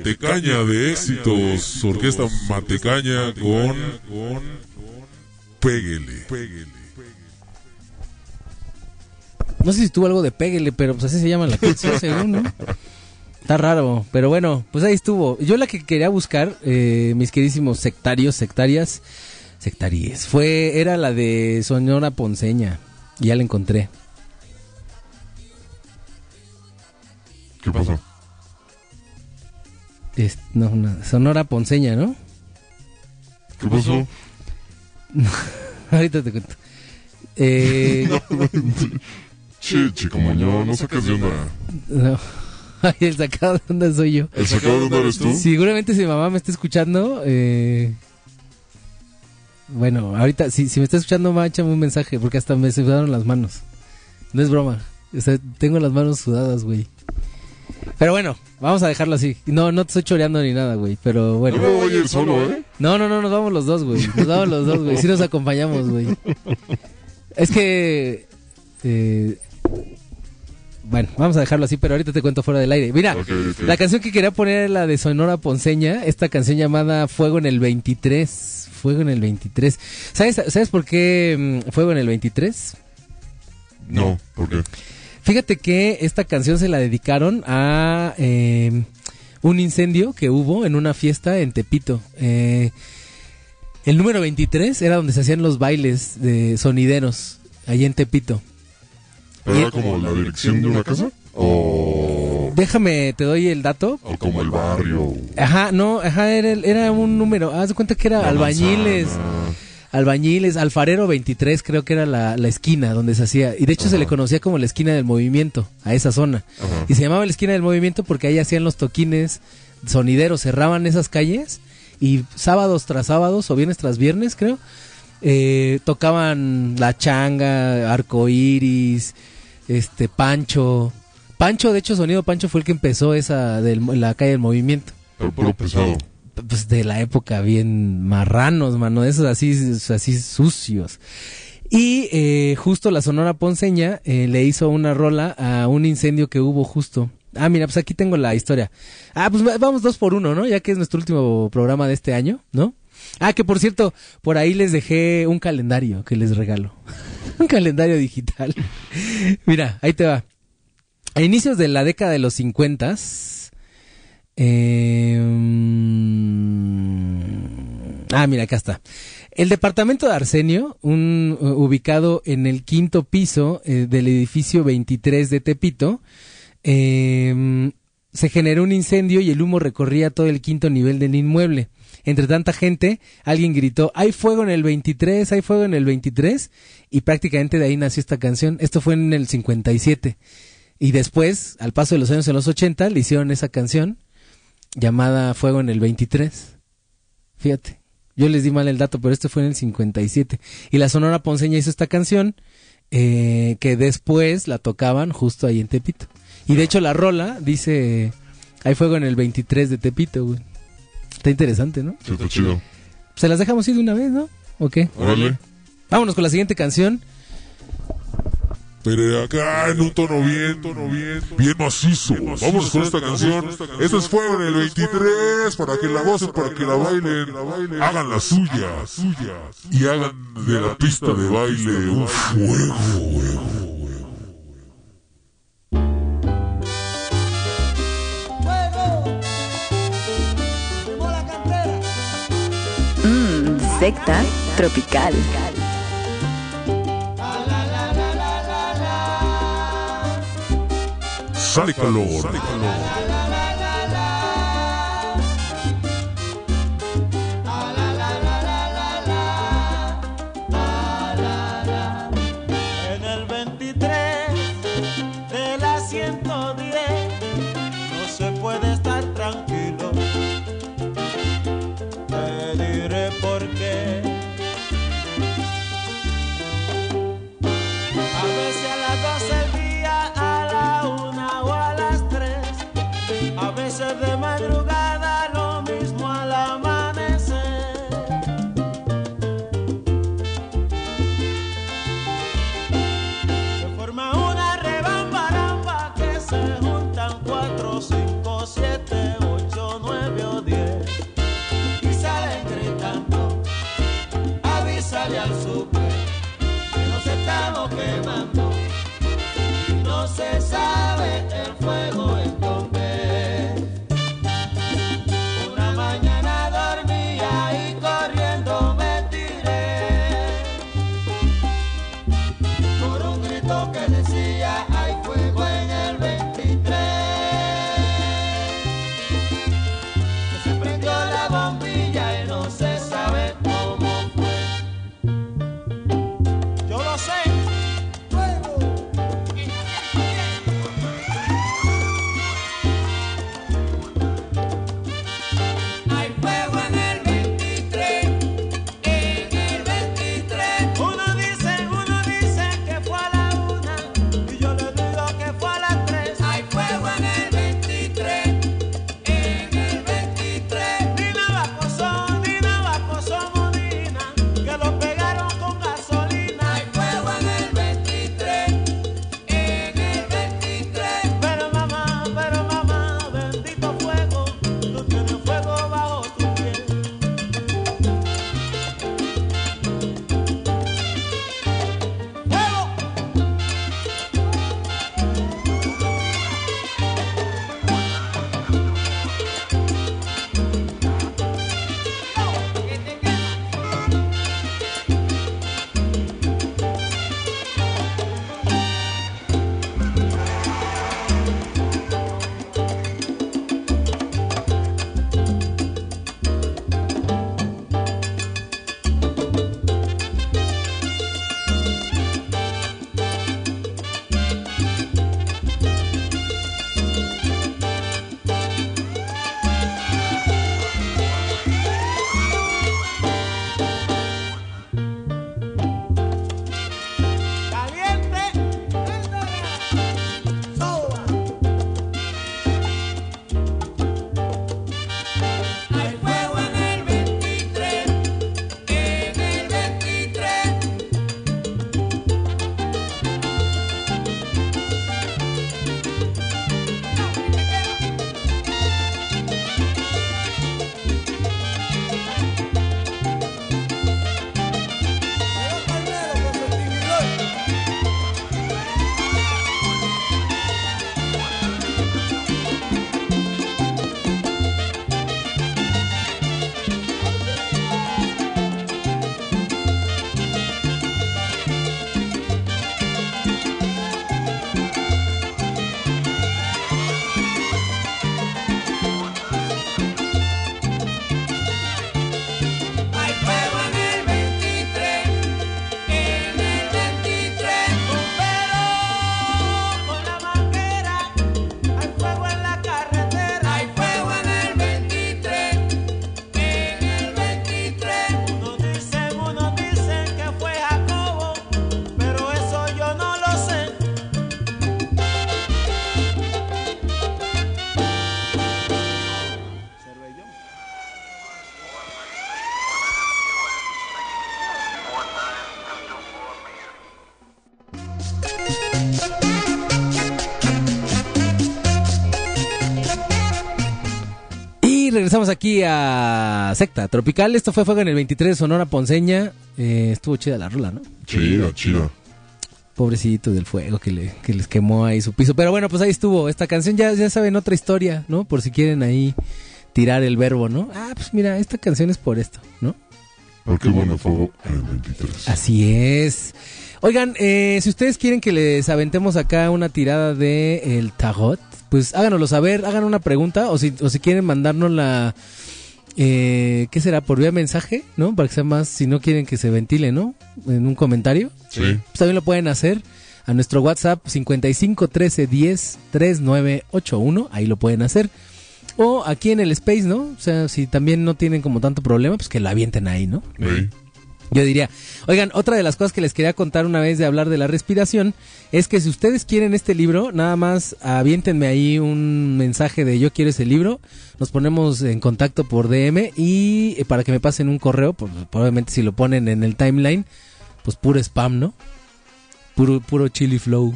Matecaña de éxitos, Orquesta Matecaña con Péguele. No sé si tuvo algo de Péguele, pero pues así se llama la canción, según, ¿no? Está raro, pero bueno, pues ahí estuvo. Yo la que quería buscar, eh, mis queridísimos sectarios, sectarias, sectaries, fue, era la de Sonora Ponceña. Y ya la encontré. ¿Qué pasó? Es- no, no, Sonora Ponceña, ¿no? ¿Qué pasó? Ahorita te cuento. Eh, Che, chico mañón, no sacas de onda. no. Ay, el sacado de onda soy yo. ¿El sacado de onda eres tú? Seguramente si mi mamá me está escuchando, eh, bueno, ahorita, si, si me está escuchando, mamá, échame un mensaje, porque hasta me sudaron las manos. No es broma. O sea, tengo las manos sudadas, güey. Pero bueno, vamos a dejarlo así. No, no te estoy choreando ni nada, güey. Pero bueno. No voy a ir solo, ¿eh? No, no, no, nos vamos los dos, güey. Nos vamos los dos, güey. Sí nos acompañamos, güey. Es que... eh, bueno, vamos a dejarlo así, pero ahorita te cuento fuera del aire. Mira, la canción que quería poner es la de Sonora Ponceña, esta canción llamada Fuego en el 23. Fuego en el 23. ¿Sabes, ¿sabes por qué mm, Fuego en el 23? No, ¿por qué? Fíjate que esta canción se la dedicaron a eh, un incendio que hubo en una fiesta en Tepito. Eh, el número 23 era donde se hacían los bailes de sonideros, ahí en Tepito. ¿Era como la dirección de una casa? ¿O, Déjame, te doy el dato. o como el barrio? Ajá, no, ajá, era, era un número. Haz de cuenta que era La albañiles. manzana. Albañiles, Alfarero 23 creo que era la, la esquina donde se hacía. Y de hecho se le conocía como la esquina del movimiento, a esa zona. Y se llamaba la esquina del movimiento porque ahí hacían los toquines sonideros, cerraban esas calles y sábados tras sábados o viernes tras viernes creo, eh, tocaban la changa, arcoiris, este Pancho. Pancho, de hecho, sonido Pancho fue el que empezó esa de la calle del movimiento El puro pesado. Pues de la época bien marranos, mano, esos así, así sucios. Y eh, justo la Sonora Ponceña eh, le hizo una rola a un incendio que hubo justo. Ah, mira, pues aquí tengo la historia. Ah, pues va- vamos dos por uno, ¿no? Ya que es nuestro último programa de este año, ¿no? Ah, que por cierto, por ahí les dejé un calendario que les regalo. un calendario digital. mira, ahí te va. A inicios de la década de los 50 ah, mira, acá está. El departamento de Arsenio, un, ubicado en el quinto piso eh, del edificio 23 de Tepito, eh, se generó un incendio y el humo recorría todo el quinto nivel del inmueble. Entre tanta gente, alguien gritó, hay fuego en el 23, hay fuego en el 23, y prácticamente de ahí nació esta canción. Esto fue en el 57. Y después, al paso de los años en los 80, le hicieron esa canción llamada Fuego en el 23. Fíjate, yo les di mal el dato, pero este fue en el 57. Y la Sonora Ponceña hizo esta canción eh, que después la tocaban justo ahí en Tepito. Y de hecho la rola dice, hay fuego en el 23 de Tepito, güey. Está interesante, ¿no? Sí, está chido. Se las dejamos ir de una vez, ¿no? ¿O qué? Órale. Vámonos con la siguiente canción. Pero acá en un tono bien, tono bien, bien macizo. Vamos con esta canción. Esto es Fuego en el 23 para que la gocen, para que la bailen, hagan la suya, y hagan de la pista de baile un fuego. Mmm, secta tropical. Sale calor. Regresamos aquí a Secta Tropical. Esto fue Fuego en el 23 de Sonora Ponceña. Eh, estuvo chida la rula, ¿no? Chida, chida. Pobrecito del fuego que, le, que les quemó ahí su piso. Pero bueno, pues ahí estuvo. Esta canción ya, ya saben otra historia, ¿no? Por si quieren ahí tirar el verbo, ¿no? Ah, pues mira, esta canción es por esto, ¿no? Porque bueno, fuego en el 23. Así es. Oigan, eh, si ustedes quieren que les aventemos acá una tirada de el tarot, pues háganoslo saber, hagan una pregunta o si, o si quieren mandarnos la... Eh, ¿Qué será? Por vía mensaje, ¿no? Para que sea más, si no quieren que se ventile, ¿no? En un comentario. Sí. Pues también lo pueden hacer a nuestro WhatsApp 55 13 10 3981. Ahí lo pueden hacer. O aquí en el Space, ¿no? O sea, si también no tienen como tanto problema, pues que la avienten ahí, ¿no? Sí. Yo diría, oigan, otra de las cosas que les quería contar una vez de hablar de la respiración es que si ustedes quieren este libro, nada más aviéntenme ahí un mensaje de yo quiero ese libro, nos ponemos en contacto por DM y eh, para que me pasen un correo, pues, probablemente si lo ponen en el timeline, pues puro spam, ¿no? Puro, puro chili flow.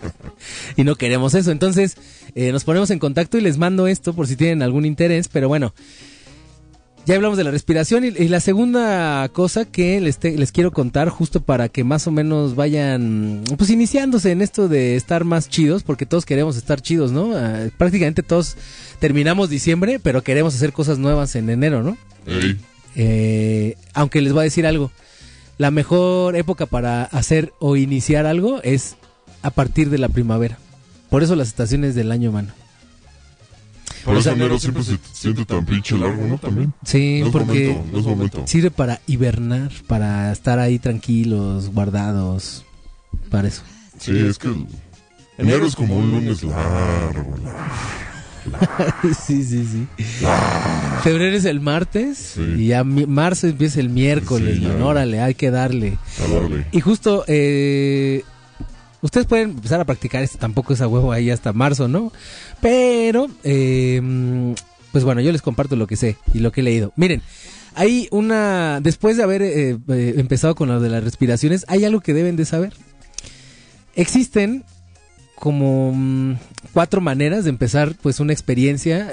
y no queremos eso, entonces eh, nos ponemos en contacto y les mando esto por si tienen algún interés, pero bueno. Ya hablamos de la respiración y, y la segunda cosa que les, te- les quiero contar justo para que más o menos vayan pues iniciándose en esto de estar más chidos porque todos queremos estar chidos, ¿no? Ah, prácticamente todos terminamos diciembre pero queremos hacer cosas nuevas en enero, ¿no? Eh, aunque les voy a decir algo, la mejor época para hacer o iniciar algo es a partir de la primavera. Por eso las estaciones del año, mano. Por eso enero siempre se siente tan pinche largo, ¿no? También. Sí, No es porque momento, no es momento. sirve para hibernar, para estar ahí tranquilos, guardados, para eso. Sí, es que el- enero es como un lunes largo. sí, sí, sí. Febrero es el martes y ya marzo empieza el miércoles. Sí, ya. órale, hay que darle. A darle. Y justo, eh, ustedes pueden empezar a practicar esto, tampoco es a huevo ahí hasta marzo, ¿no? Pero, eh, pues bueno, yo les comparto lo que sé y lo que he leído. Miren, hay una, después de haber eh, eh, empezado con lo de las respiraciones, hay algo que deben de saber. Existen como mm, cuatro maneras de empezar pues una experiencia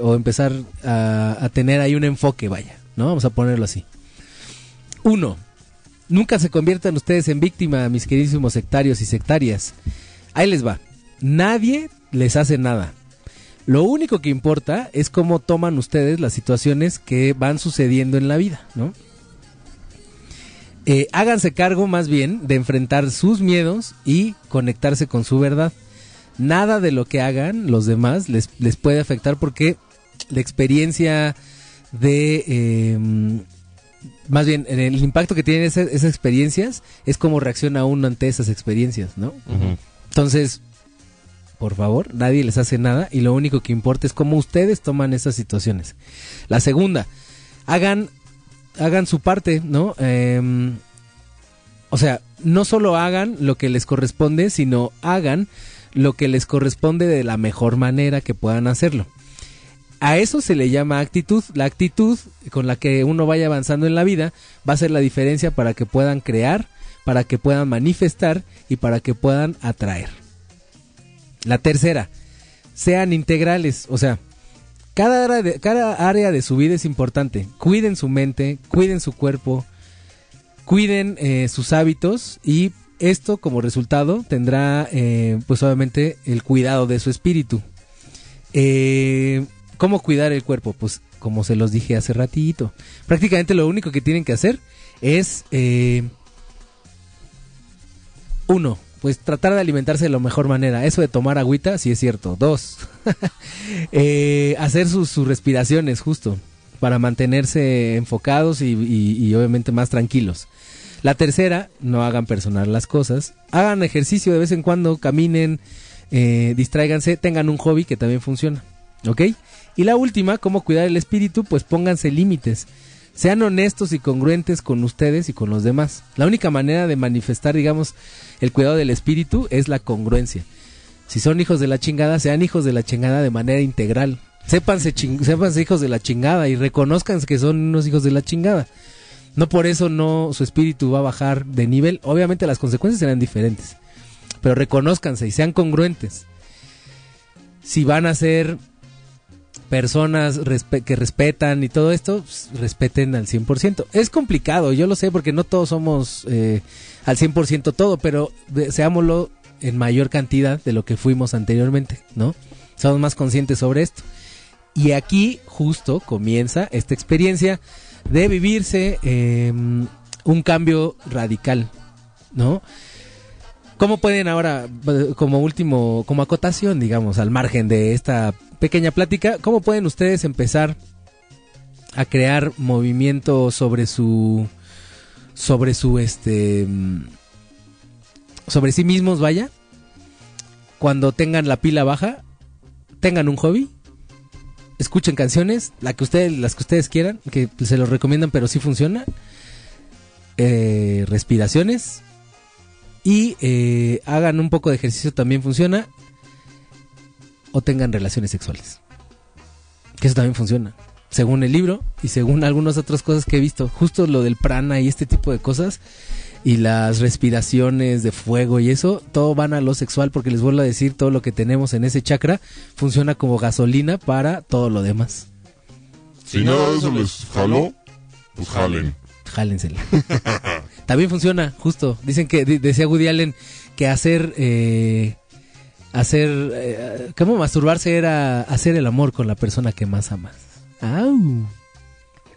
o empezar a, a tener ahí un enfoque, vaya, ¿no? Vamos a ponerlo así. Uno, nunca se conviertan ustedes en víctima, mis queridísimos sectarios y sectarias. Ahí les va. Nadie les hace nada. Lo único que importa es cómo toman ustedes las situaciones que van sucediendo en la vida, ¿no? Eh, háganse cargo más bien de enfrentar sus miedos y conectarse con su verdad. Nada de lo que hagan los demás les, les puede afectar porque la experiencia de... eh, más bien, en el impacto que tienen esas, esas experiencias es cómo reacciona uno ante esas experiencias, ¿no? Entonces, por favor, nadie les hace nada y lo único que importa es cómo ustedes toman esas situaciones. La segunda, hagan, hagan su parte, ¿no? Em, o sea, no solo hagan lo que les corresponde, sino hagan lo que les corresponde de la mejor manera que puedan hacerlo. A eso se le llama actitud. La actitud con la que uno vaya avanzando en la vida va a ser la diferencia para que puedan crear, para que puedan manifestar y para que puedan atraer. La tercera, sean integrales, o sea, cada área, de, su vida es importante. Cuiden su mente, cuiden su cuerpo, cuiden eh, sus hábitos y esto como resultado tendrá eh, pues obviamente el cuidado de su espíritu. Eh, ¿Cómo cuidar el cuerpo? Pues como se los dije hace ratito. Prácticamente lo único que tienen que hacer es eh, uno, pues tratar de alimentarse de la mejor manera. Eso de tomar agüita, sí es cierto. Dos, eh, hacer sus, respiraciones justo para mantenerse enfocados y, y- y obviamente más tranquilos. La tercera, no hagan personal las cosas. Hagan ejercicio de vez en cuando, caminen, eh, distráiganse, tengan un hobby que también funciona. ¿Ok? Y la última, cómo cuidar el espíritu, pues pónganse límites. Sean honestos y congruentes con ustedes y con los demás. La única manera de manifestar, digamos, el cuidado del espíritu es la congruencia. Si son hijos de la chingada, sean hijos de la chingada de manera integral. Sépanse, hijos de la chingada y reconozcan que son unos hijos de la chingada. No por eso no su espíritu va a bajar de nivel. Obviamente las consecuencias serán diferentes. Pero reconózcanse y sean congruentes. Si van a ser personas que respetan y todo esto, pues, respeten al 100%. Es complicado, yo lo sé, porque no todos somos eh, al 100% todo, pero seámoslo en mayor cantidad de lo que fuimos anteriormente, ¿no? Somos más conscientes sobre esto. Y aquí justo comienza esta experiencia de vivirse eh, un cambio radical, ¿no? ¿Cómo pueden ahora, eh, como último, como acotación, digamos, al margen de esta pequeña plática, cómo pueden ustedes empezar a crear movimiento sobre su, sobre su, este, mm, sobre sí mismos, vaya, cuando tengan la pila baja, tengan un hobby, escuchen canciones, la que ustedes, las que ustedes quieran, que se los recomiendan, pero sí funciona, eh, respiraciones, y eh, hagan un poco de ejercicio también funciona o tengan relaciones sexuales que eso también funciona según el libro y según algunas otras cosas que he visto justo lo del prana y este tipo de cosas y las respiraciones de fuego y eso todo van a lo sexual porque les vuelvo a decir todo lo que tenemos en ese chakra funciona como gasolina para todo lo demás Si nada de eso les jaló, pues jalen. jálensela También funciona, justo. Dicen que, decía Woody Allen, que hacer, eh, hacer, eh, ¿cómo masturbarse era hacer el amor con la persona que más amas? ¡Au!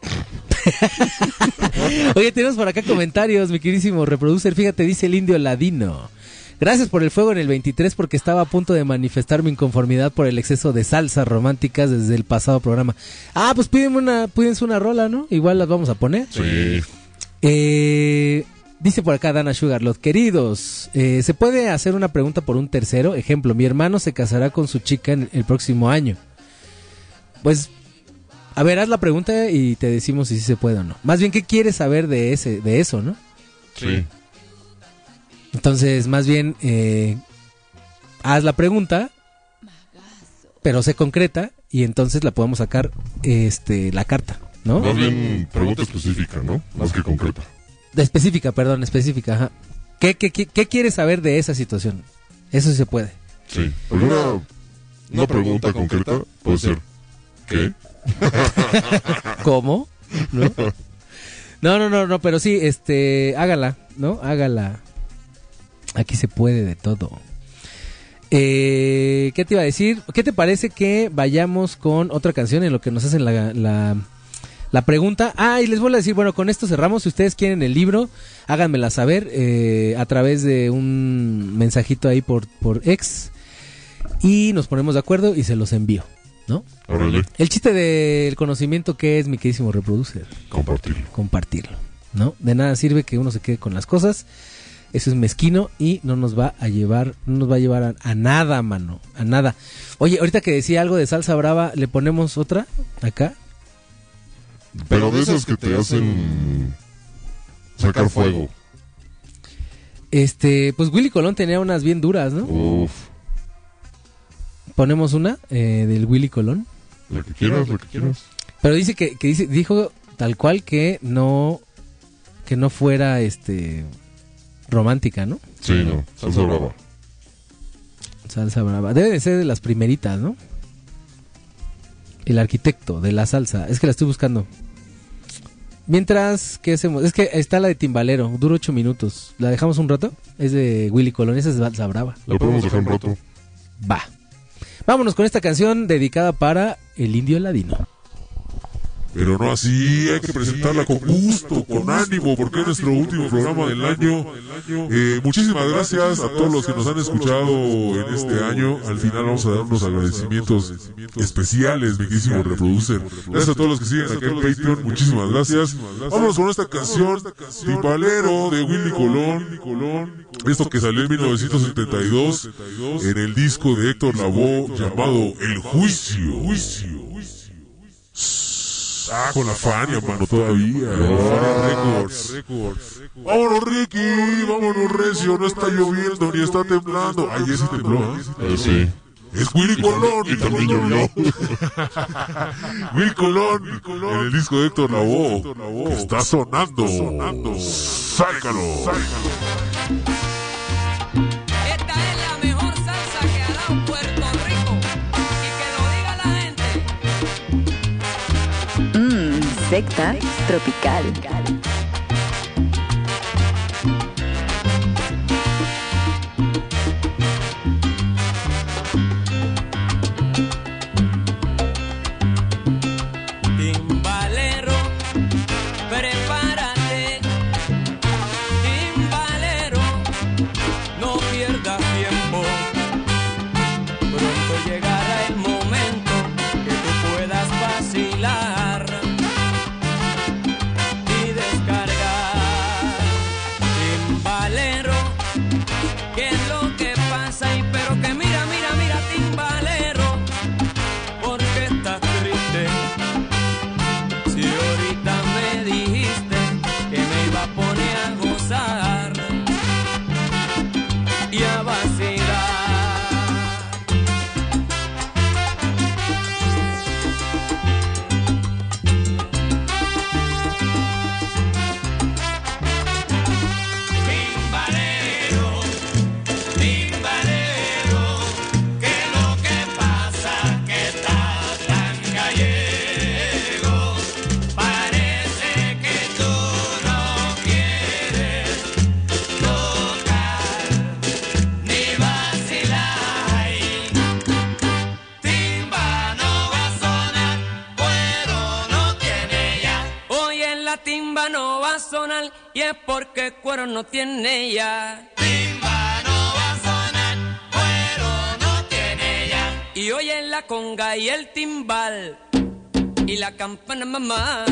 Oye, tenemos por acá comentarios, mi queridísimo reproducer. Fíjate, dice el indio ladino. Gracias por el fuego en el 23 porque estaba a punto de manifestar mi inconformidad por el exceso de salsas románticas desde el pasado programa. Ah, pues pídenme una, pídense una rola, ¿no? Igual las vamos a poner. Sí. Eh, dice por acá Dana Sugarlot, queridos, eh, ¿se puede hacer una pregunta por un tercero? Ejemplo, mi hermano se casará con su chica en el próximo año. Pues, a ver, haz la pregunta y te decimos si sí se puede o no. Más bien, ¿qué quieres saber de ese, de eso, no? Sí. Entonces, más bien, eh, haz la pregunta, pero se concreta y entonces la podemos sacar, este, la carta, ¿no? Más bien pregunta específica, ¿no? Más que concreta. De específica, perdón, específica, ajá. ¿Qué, qué, qué, qué quieres saber de esa situación? Eso sí se puede. Sí. Pero una, una pregunta concreta puede ser, ¿qué? ¿Cómo? ¿No? No, no, no, no, pero sí, este, hágala, ¿no? Hágala. Aquí se puede de todo. Eh, ¿Qué te iba a decir? ¿Qué te parece que vayamos con otra canción en lo que nos hacen la, la, la pregunta? Ah, y les vuelvo a decir, bueno, con esto cerramos. Si ustedes quieren el libro, háganmela saber eh, a través de un mensajito ahí por, por ex. Y nos ponemos de acuerdo y se los envío, ¿no? El chiste del conocimiento que es, mi queridísimo reproducer. Compartirlo. Compartirlo, ¿no? De nada sirve que uno se quede con las cosas. Eso es mezquino y no nos va a llevar, no nos va a llevar a, a nada, mano, a nada. Oye, ahorita que decía algo de salsa brava, le ponemos otra acá. Pero de esas que te hacen sacar fuego. Este, pues Willy Colón tenía unas bien duras, ¿no? Uf. Ponemos una eh, del Willy Colón. La que quieras, la que quieras. Pero dice que, que dice, dijo tal cual que no, que no fuera este romántica, ¿no? Sí, no. Salsa brava. Salsa brava. Debe de ser de las primeritas, ¿no? El arquitecto de la salsa. Es que la estoy buscando. Mientras, ¿qué hacemos? Es que está la de Timbalero. Dura ocho minutos. ¿La dejamos un rato? Es de Willy Colón. Esa es salsa brava. La podemos dejar un rato. Va. Vámonos con esta canción dedicada para el indio ladino. Pero no así, hay que presentarla con gusto, con ánimo, porque es nuestro último programa del año. Eh, muchísimas gracias a todos los que nos han escuchado en este año. Al final vamos a dar unos agradecimientos especiales, mi queridísimo reproducer. Gracias a todos los que siguen aquí en Patreon, muchísimas gracias. Vámonos con esta canción, Timbalero de Willy Colón. Esto que salió en 1972 en el disco de Héctor Lavoe llamado El Juicio. Ah, con la Fania, mano, todavía. Fania Records. Vámonos, Ricky. Vámonos, Recio. No está lloviendo ni está temblando. Ay, ese tembló, ¿eh? Eh, sí. Es Willy Colón. Y también llovió. Willy Colón. En el disco de Héctor Lavoe. está sonando. Sácalo. Esta Secta Tropical. Sonar y es porque cuero no tiene ya. Timba no va a sonar, cuero no tiene ya. Y hoy en la conga y el timbal y la campana mamá.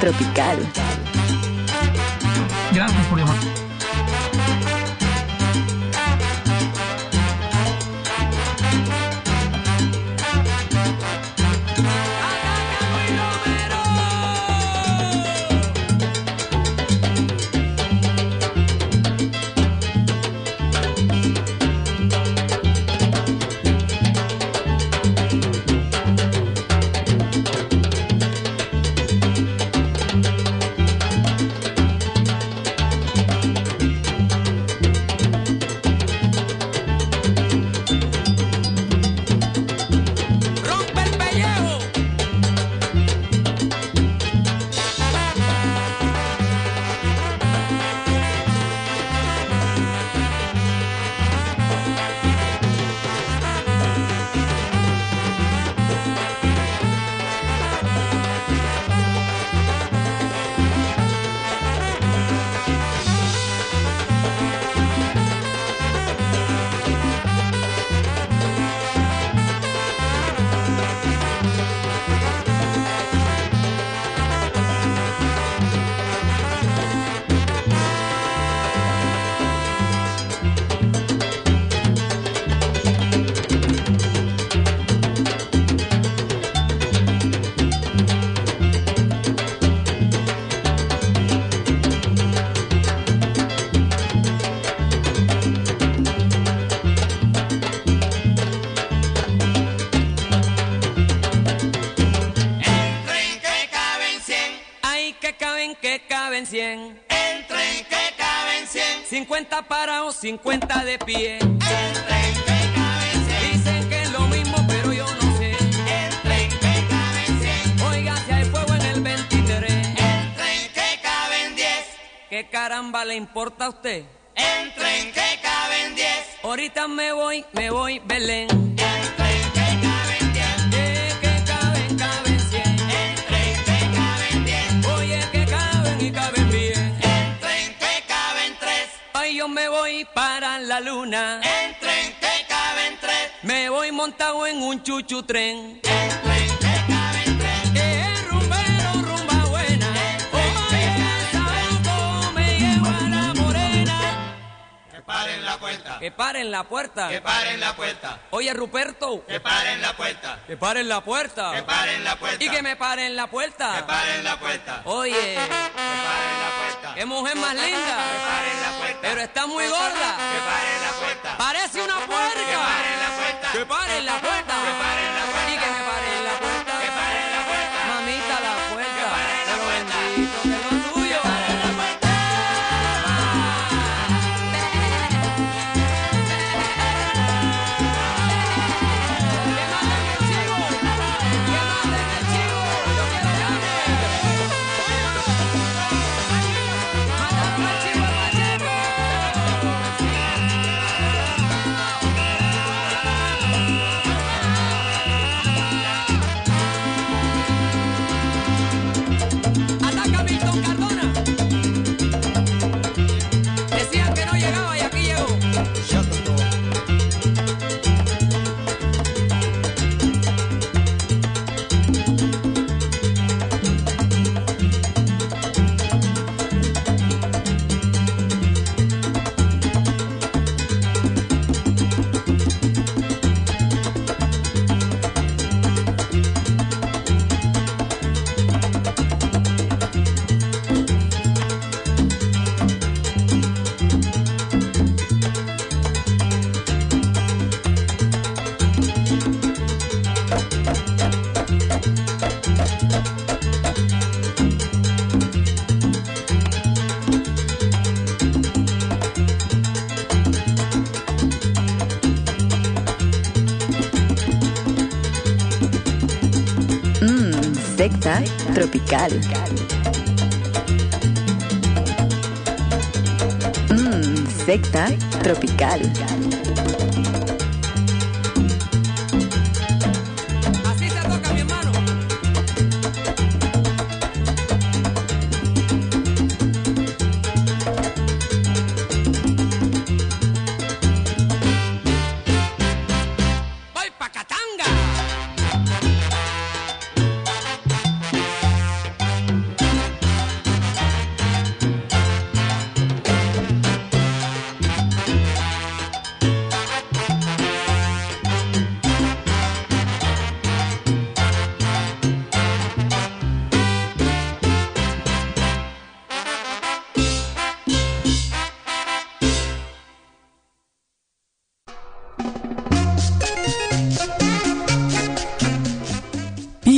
Tropical. 100. El tren que caben 100. 50 parados, 50 de pie. El tren que caben 100. Dicen que es lo mismo, pero yo no sé. El tren que caben 100. Oiga, si hay fuego en el 23. El tren que caben 10. ¿Qué caramba le importa a usted? El tren que caben 10. Ahorita me voy, me voy, Belén. El tren que caben 10. Eh, que caben, caben 100. Tren que caben 10. Oye, que caben y caben. La luna. El tren que cabe en. Me voy montado en un chuchu tren. El tren que cabe en tres. Eh, rumbero, rumba buena. Oye, saoco, me llevo a la morena. Que paren la puerta. Que paren la puerta. Que paren la puerta. Oye, Ruperto. Que paren la puerta. Que paren la puerta. Que paren la puerta. Y que me paren la puerta. Que paren la puerta. Oye, Que paren la puerta. Qué mujer más linda. Que paren la puerta. Pero está muy gorda. Que paren la puerta. Parece una puerca. Que paren la puerta. Que paren la puerta. Que paren la puerta. Tropical. Mmm, secta tropical.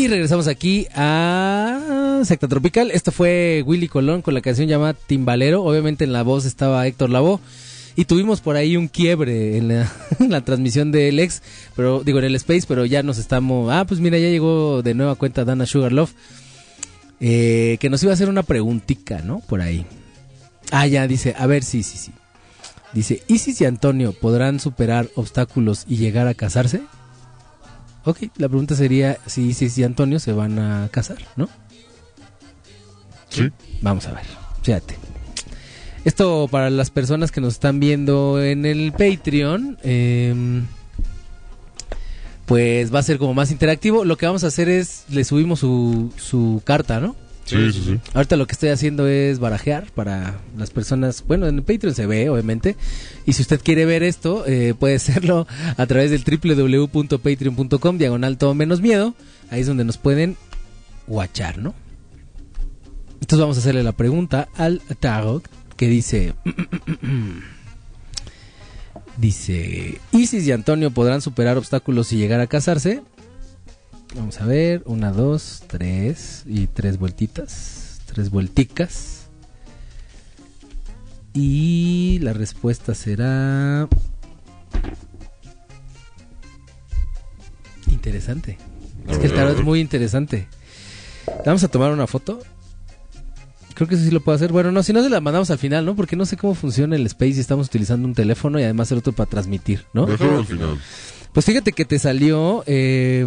Y regresamos aquí a Secta Tropical. Esto fue Willy Colón con la canción llamada Timbalero. Obviamente en la voz estaba Héctor Lavoe. Y tuvimos por ahí un quiebre en la, transmisión del ex, pero digo en el Space, pero ya nos estamos... Ah, pues mira, ya llegó de nueva cuenta Dana Sugarloaf. Eh, que nos iba a hacer una preguntica, ¿no? Por ahí. Ah, ya, dice, a ver, sí, sí, sí. Dice, ¿Isis y Antonio podrán superar obstáculos y llegar a casarse? Ok, la pregunta sería si Isis y Antonio se van a casar, ¿no? Sí. Vamos a ver, fíjate. Esto para las personas que nos están viendo en el Patreon, eh, pues va a ser como más interactivo. Lo que vamos a hacer es, le subimos su, su carta, ¿no? Ahorita lo que estoy haciendo es barajear para las personas. Bueno, en Patreon se ve, obviamente. Y si usted quiere ver esto, eh, puede hacerlo a través del www.patreon.com, diagonal todo menos miedo. Ahí es donde nos pueden guachar, ¿no? Entonces vamos a hacerle la pregunta al Tarot que dice. dice: ¿Isis y Antonio podrán superar obstáculos y llegar a casarse? Vamos a ver, una, dos, tres y tres vueltitas, tres vuelticas. Y la respuesta será interesante. Es que el tarot es muy interesante. Vamos a tomar una foto. Creo que eso sí lo puedo hacer. Bueno, no, si no se la mandamos al final, ¿no? Porque no sé cómo funciona el Space y estamos utilizando un teléfono y además el otro para transmitir, ¿no? Al final. Pues fíjate que te salió eh,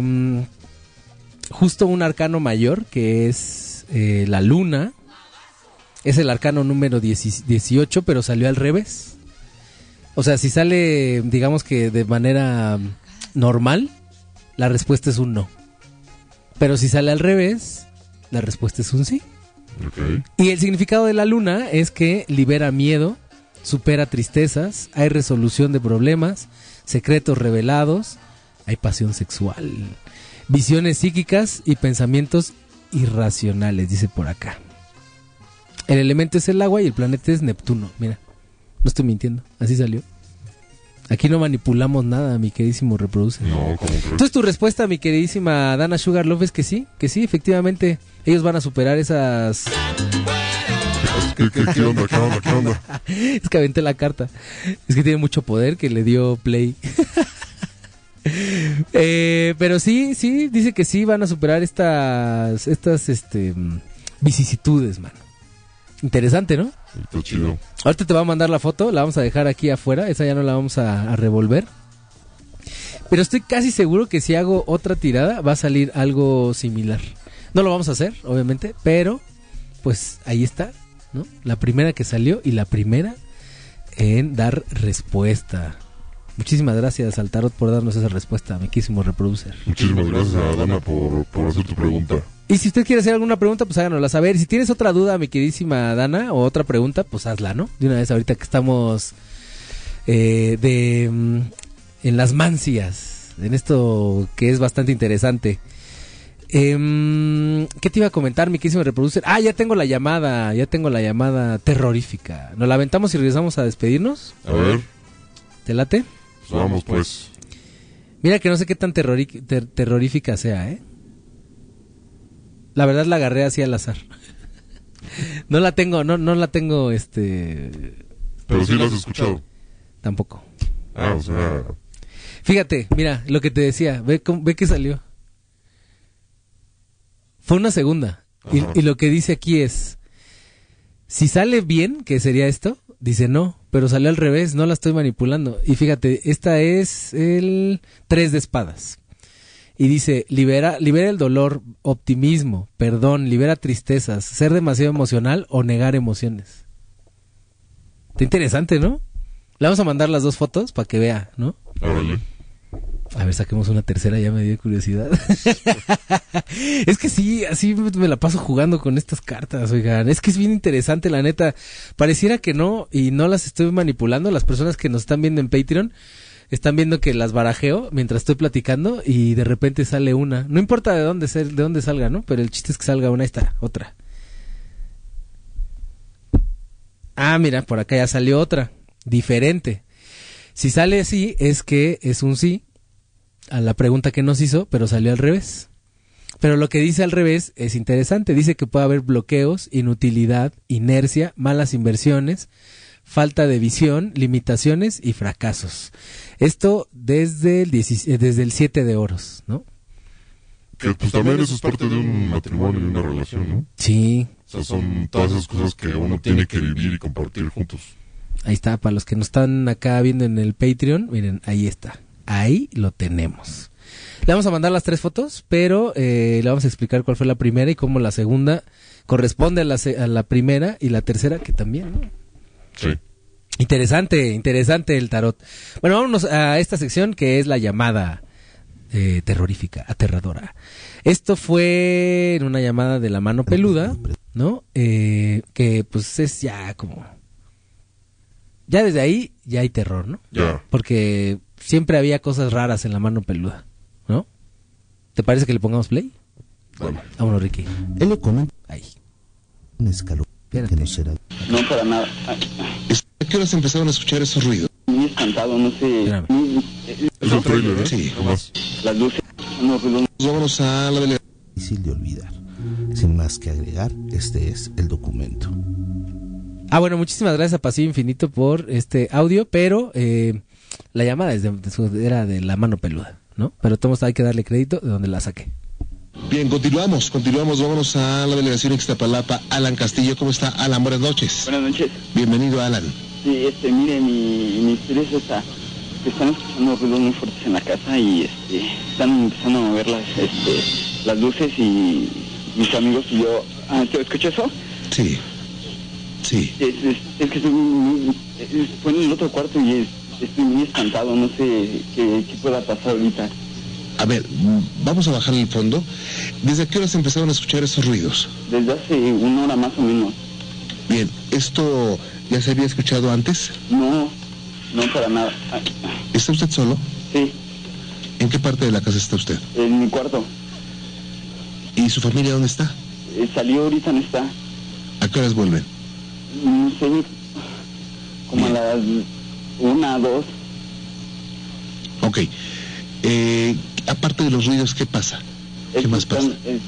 justo un arcano mayor que es eh, la luna. Es el arcano número 10 18, pero salió al revés. O sea, si sale, digamos que de manera normal, la respuesta es un no. Pero si sale al revés, la respuesta es un sí. Y el significado de la luna es que libera miedo, supera tristezas, hay resolución de problemas, secretos revelados, hay pasión sexual, visiones psíquicas y pensamientos irracionales, dice por acá. El elemento es el agua y el planeta es Neptuno. Mira, no estoy mintiendo, así salió. Aquí no manipulamos nada, mi queridísimo reproduce. No? Entonces tu respuesta, mi queridísima Dana Sugarloaf, es que sí, que sí, efectivamente, ellos van a superar esas... ¿Qué, qué, qué onda? ¿Qué onda? ¿Qué onda? es que aventé la carta. Es que tiene mucho poder que le dio play. Eh, pero sí, sí, dice que sí van a superar estas, estas, este, vicisitudes, mano. Interesante, ¿no? Está chido. Ahorita te va a mandar la foto, la vamos a dejar aquí afuera, esa ya no la vamos a, a revolver. Pero estoy casi seguro que si hago otra tirada va a salir algo similar. No lo vamos a hacer, obviamente, pero pues ahí está, ¿no? La primera que salió y la primera en dar respuesta. Muchísimas gracias al tarot por darnos esa respuesta, miquísimo reproducer. Muchísimas gracias a Dana por, por hacer tu pregunta. Y si usted quiere hacer alguna pregunta, pues háganosla saber. Y si tienes otra duda, mi queridísima Dana, o otra pregunta, pues hazla, ¿no? De una vez ahorita que estamos eh, de mm, en las mancias, en esto que es bastante interesante. Em, ¿Qué te iba a comentar, mi queridísimo reproducer? Ah, ya tengo la llamada, ya tengo la llamada terrorífica. ¿Nos la aventamos y regresamos a despedirnos? A ver, ¿Te late? Pues vamos pues. Mira que no sé qué tan ter- terrorífica sea, ¿eh? La verdad la agarré así al azar. no la tengo, no, no la tengo, este... Pero sí lo has escuchado. Tampoco. Ah, o sea, Fíjate, mira, lo que te decía, ve, cómo- ve que salió. Fue una segunda. Y, y lo que dice aquí es, si sale bien, que sería esto, dice no, pero salió al revés, no la estoy manipulando. Y fíjate, esta es el tres de espadas. Y dice, libera, libera el dolor, optimismo, perdón, libera tristezas, ser demasiado emocional o negar emociones. Está interesante, ¿no? Le vamos a mandar las dos fotos para que vea, ¿no? A ver, saquemos una tercera, ya me dio curiosidad. es que sí, así me la paso jugando con estas cartas, oigan. Es que es bien interesante, la neta. Pareciera que no, y no las estoy manipulando. Las personas que nos están viendo en Patreon están viendo que las barajeo mientras estoy platicando y de repente sale una. No importa de dónde, de dónde salga, ¿no? Pero el chiste es que salga una, está, otra. Ah, mira, por acá ya salió otra, diferente. Si sale así, es que es un sí a la pregunta que nos hizo, pero salió al revés. Pero lo que dice al revés es interesante. Dice que puede haber bloqueos, inutilidad, inercia, malas inversiones, falta de visión, limitaciones y fracasos. Esto desde el, 16 eh, desde el 7 de oros, ¿no? Que pues también eso es parte de un matrimonio y una relación, ¿no? Sí, O sea, son todas esas cosas que uno tiene que vivir y compartir juntos. ahí está. Para los que nos están acá viendo en el Patreon, miren, ahí está. Ahí lo tenemos. Le vamos a mandar las tres fotos, pero eh, le vamos a explicar cuál fue la primera y cómo la segunda corresponde a la, se- a la primera y la tercera que también, ¿no? Sí. Interesante, interesante el tarot. Bueno, vámonos a esta sección que es la llamada eh, terrorífica, aterradora. Esto fue en una llamada de la mano peluda, ¿no? Eh, que pues es ya como... Ya desde ahí ya hay terror, ¿no? Ya. Porque siempre había cosas raras en la mano peluda, ¿no? ¿Te parece que le pongamos play? Bueno. Vámonos, Ricky. Él le comenta Ahí. un escalón que no será. No, para nada. ¿A qué horas empezaron a escuchar esos ruidos? Muy espantado, no sé. Espérame. Muy- Es un trailer, ¿eh? Sí. Las luces, no, ruido, Vámonos a la delegación. Difícil de olvidar. Sin más que agregar, este es el documento. Ah, bueno, muchísimas gracias a Pasillo Infinito por este audio, pero eh, la llamada es de- de su- era de la mano peluda, ¿no? Pero todos hay que darle crédito de donde la saqué. Bien, continuamos, continuamos. Vámonos a la delegación Ixtapalapa. Alan Castillo, ¿cómo está? Alan, buenas noches. Buenas noches. Bienvenido, Alan. Sí, este, mire, mi, mi historia es esta. Que están escuchando ruidos muy fuertes en la casa y este, están empezando a mover las, este, las luces y mis amigos y yo... Ah, ¿te escuchas eso? Sí. Sí. Es, es, es que estoy muy- muy- es- fue en el otro cuarto y es- estoy muy espantado, no sé qué, qué pueda pasar ahorita. A ver, mm, vamos a bajar el fondo. ¿Desde qué horas empezaron a escuchar esos ruidos? Desde hace una hora más o menos. Bien, ¿esto ya se había escuchado antes? No, no para nada. ¿Está usted solo? Sí, ¿En qué parte de la casa está usted? en mi cuarto. ¿Y su familia dónde está? Eh, salió ahorita, no está. ¿A qué horas vuelven? No sé, como a las una, dos. Ok. Eh, aparte de los ruidos, ¿qué pasa? ¿Qué más pasa? Eh,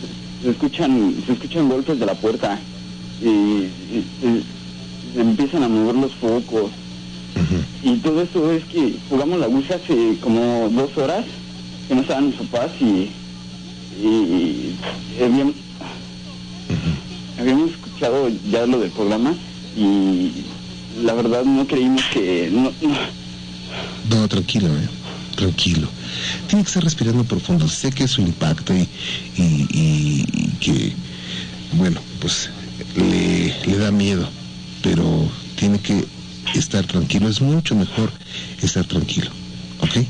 se escuchan, se escuchan golpes de la puerta y, y- y se empiezan a mover los focos. Y todo esto es que jugamos la Ouija hace como dos horas que no estaban mis papás y, y, y habíamos, habíamos escuchado ya lo del programa y la verdad no creímos que no, no, No, tranquilo, eh. Tranquilo. Tiene que estar respirando profundo. Sé que eso impacta y, y, y- y que, bueno, pues le, le da miedo, pero tiene que estar tranquilo. Es mucho mejor estar tranquilo. ¿Ok?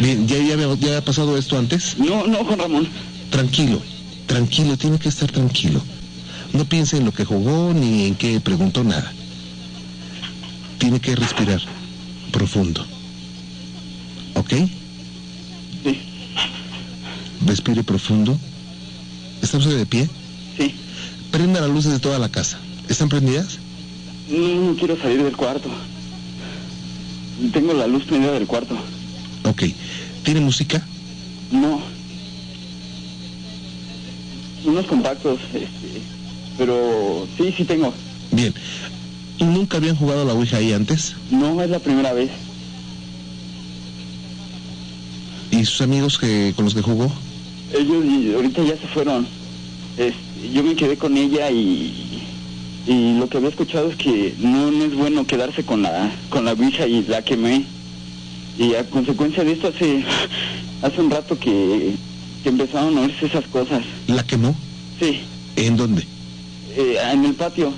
Bien, ¿ya, ya, había, ya había pasado esto antes? No, no, Juan Ramón. Tranquilo, tranquilo, tiene que estar tranquilo. No piense en lo que jugó ni en qué preguntó nada. Tiene que respirar profundo. ¿Ok? Sí. Respire profundo. ¿Está usted de pie? Sí. Prenda las luces de toda la casa. ¿Están prendidas? no, no quiero salir del cuarto. Tengo la luz prendida del cuarto. Ok. ¿Tiene música? No. Unos compactos, este, pero sí, sí tengo. Bien. ¿Nunca habían jugado la Ouija ahí antes? No, es la primera vez. ¿Y sus amigos que, con los que jugó? Ellos y ahorita ya se fueron. Este, yo me quedé con ella y, y lo que había escuchado es que no, no es bueno quedarse con la con la Ouija y la quemé. Y a consecuencia de esto hace hace un rato que, que empezaron a oírse esas cosas. ¿La quemó? Sí, ¿En dónde? Eh, en el patio.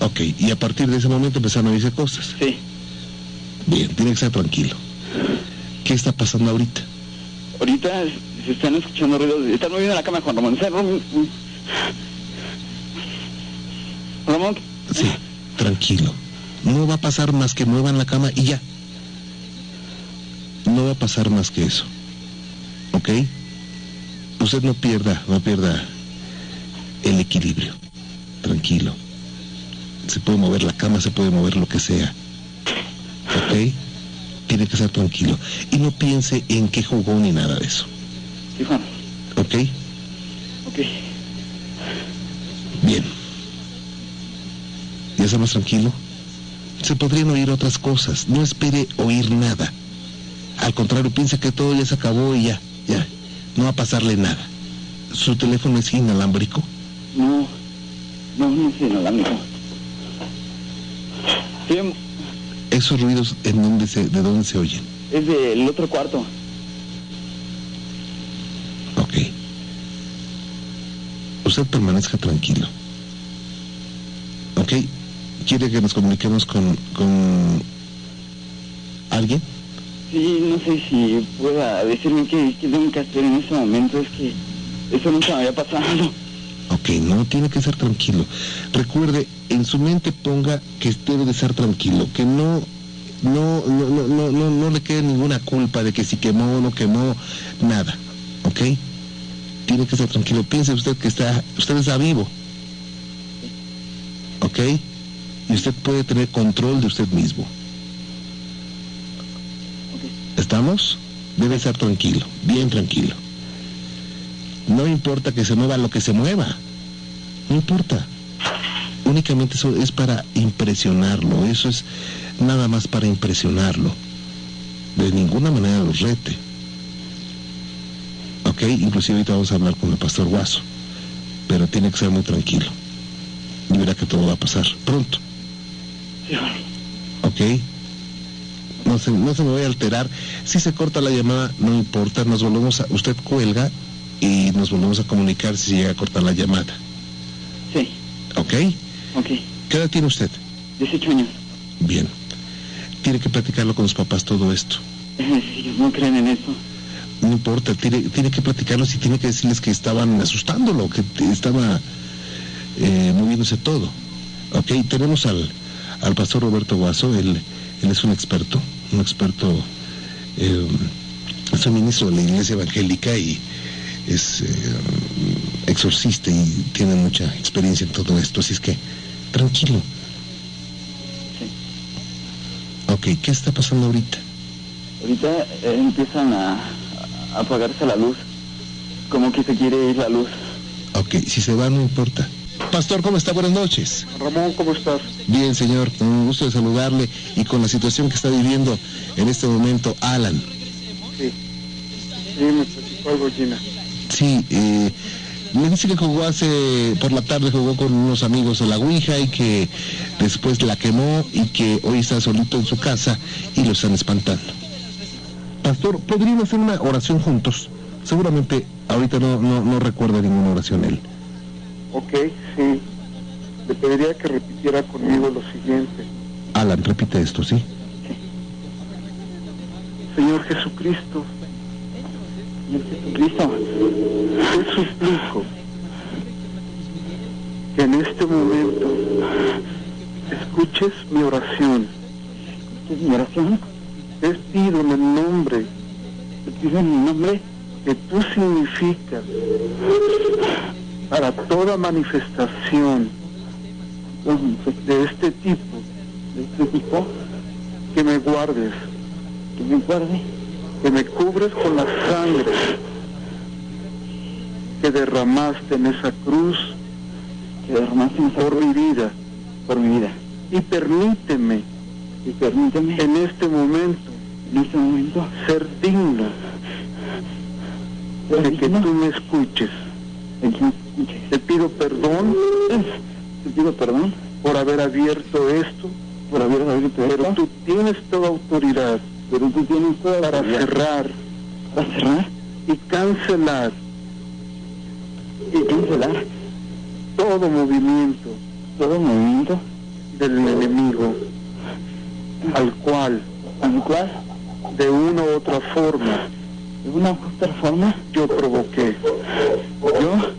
Ok. Y a partir de ese momento empezaron a oírse cosas. Sí. Bien, tiene que estar tranquilo. ¿Qué está pasando ahorita? Ahorita se están escuchando ruidos. Están moviendo la cama, Juan Ramón. Ramón, Sí, tranquilo. No va a pasar más que muevan la cama y ya. No va a pasar más que eso. ¿Ok? Usted no pierda, no pierda el equilibrio. Tranquilo. Se puede mover la cama, se puede mover lo que sea. ¿Ok? Tiene que estar tranquilo. Y no piense en qué jugó ni nada de eso. sí, Juan. ¿Ok? Ok. Bien. ¿Ya está más tranquilo? Se podrían oír otras cosas. No espere oír nada. Al contrario, piensa que todo ya se acabó y ya, ya. No va a pasarle nada. ¿Su teléfono es inalámbrico? No, no, no es inalámbrico. Sí, ¿Esos ruidos en dónde se, de dónde se oyen? es del otro cuarto. Ok. Usted permanezca tranquilo. ¿Ok? ¿Quiere que nos comuniquemos con, con alguien? Sí, no sé si pueda decirme qué, qué tengo que hacer en ese momento. Es que eso nunca me había pasado. Ok, no, tiene que ser tranquilo. Recuerde, en su mente ponga que debe de ser tranquilo, que no, no, no, no, no, no, no le quede ninguna culpa de que si quemó o no quemó, nada, ¿ok? Tiene que ser tranquilo. Piense usted que está, usted está vivo, ¿ok? Y usted puede tener control de usted mismo. ¿Estamos? Debe estar tranquilo, bien tranquilo. No importa que se mueva lo que se mueva. No importa. Únicamente eso es para impresionarlo. Eso es nada más para impresionarlo. De ninguna manera los rete. ¿Ok? Inclusive ahorita vamos a hablar con el pastor Guaso. Pero tiene que ser muy tranquilo. Y verá que todo va a pasar pronto. ¿Ok? No se, no se me vaya a alterar. Si se corta la llamada, no importa. Nos volvemos a... Usted cuelga y nos volvemos a comunicar si llega a cortar la llamada. Sí, ¿Ok? ok. ¿Qué edad tiene usted? 18 años. Bien. Tiene que platicarlo con sus papás todo esto. Ellos no creen en eso. No importa, tiene, tiene que platicarlos y tiene que decirles que estaban asustándolo, que estaba eh, moviéndose todo. Ok, tenemos al, al pastor Roberto Guaso, él, él es un experto, un experto, eh, es un ministro de la iglesia evangélica y es eh, exorcista y tiene mucha experiencia en todo esto, así es que tranquilo. Ok, ¿qué está pasando ahorita? Ahorita eh, empiezan a, a apagarse la luz. Como que se quiere ir la luz. Ok, si se va no importa. Pastor, ¿cómo está? Buenas noches. Ramón, ¿cómo estás? Bien, señor, con un gusto de saludarle y con la situación que está viviendo en este momento Alan. Sí. Sí, me platicó algo, Gina. Sí, eh, me dice que jugó hace, por la tarde jugó con unos amigos a la Ouija y que después la quemó y que hoy está solito en su casa y lo están espantando. Pastor, ¿podrían hacer una oración juntos? Seguramente ahorita no, no, no recuerda ninguna oración él. Ok, sí. Le pediría que repitiera conmigo lo siguiente. Alan, repite esto, ¿sí? Señor Jesucristo, Jesucristo, te suplico que en este momento escuches mi oración. ¿escuchas mi oración? Te pido en el nombre Te pido en mi nombre que tú significas para toda manifestación de este tipo, de este tipo, que me guardes, que me guarde, que me cubres con la sangre que derramaste en esa cruz que derramaste en esa por mi vida por mi vida. y permíteme Y permíteme en este momento en este momento ser digno de que tú me escuches. de que me escuches. Te pido perdón Te pido perdón por haber abierto esto, por haber abierto pero esto, tú tienes toda autoridad pero tú tienes toda la para cerrar. Para cerrar y cancelar. Y cancelar todo movimiento. Todo movimiento del enemigo. Al cual. Al cual de una u otra forma. De una u otra forma yo provoqué. yo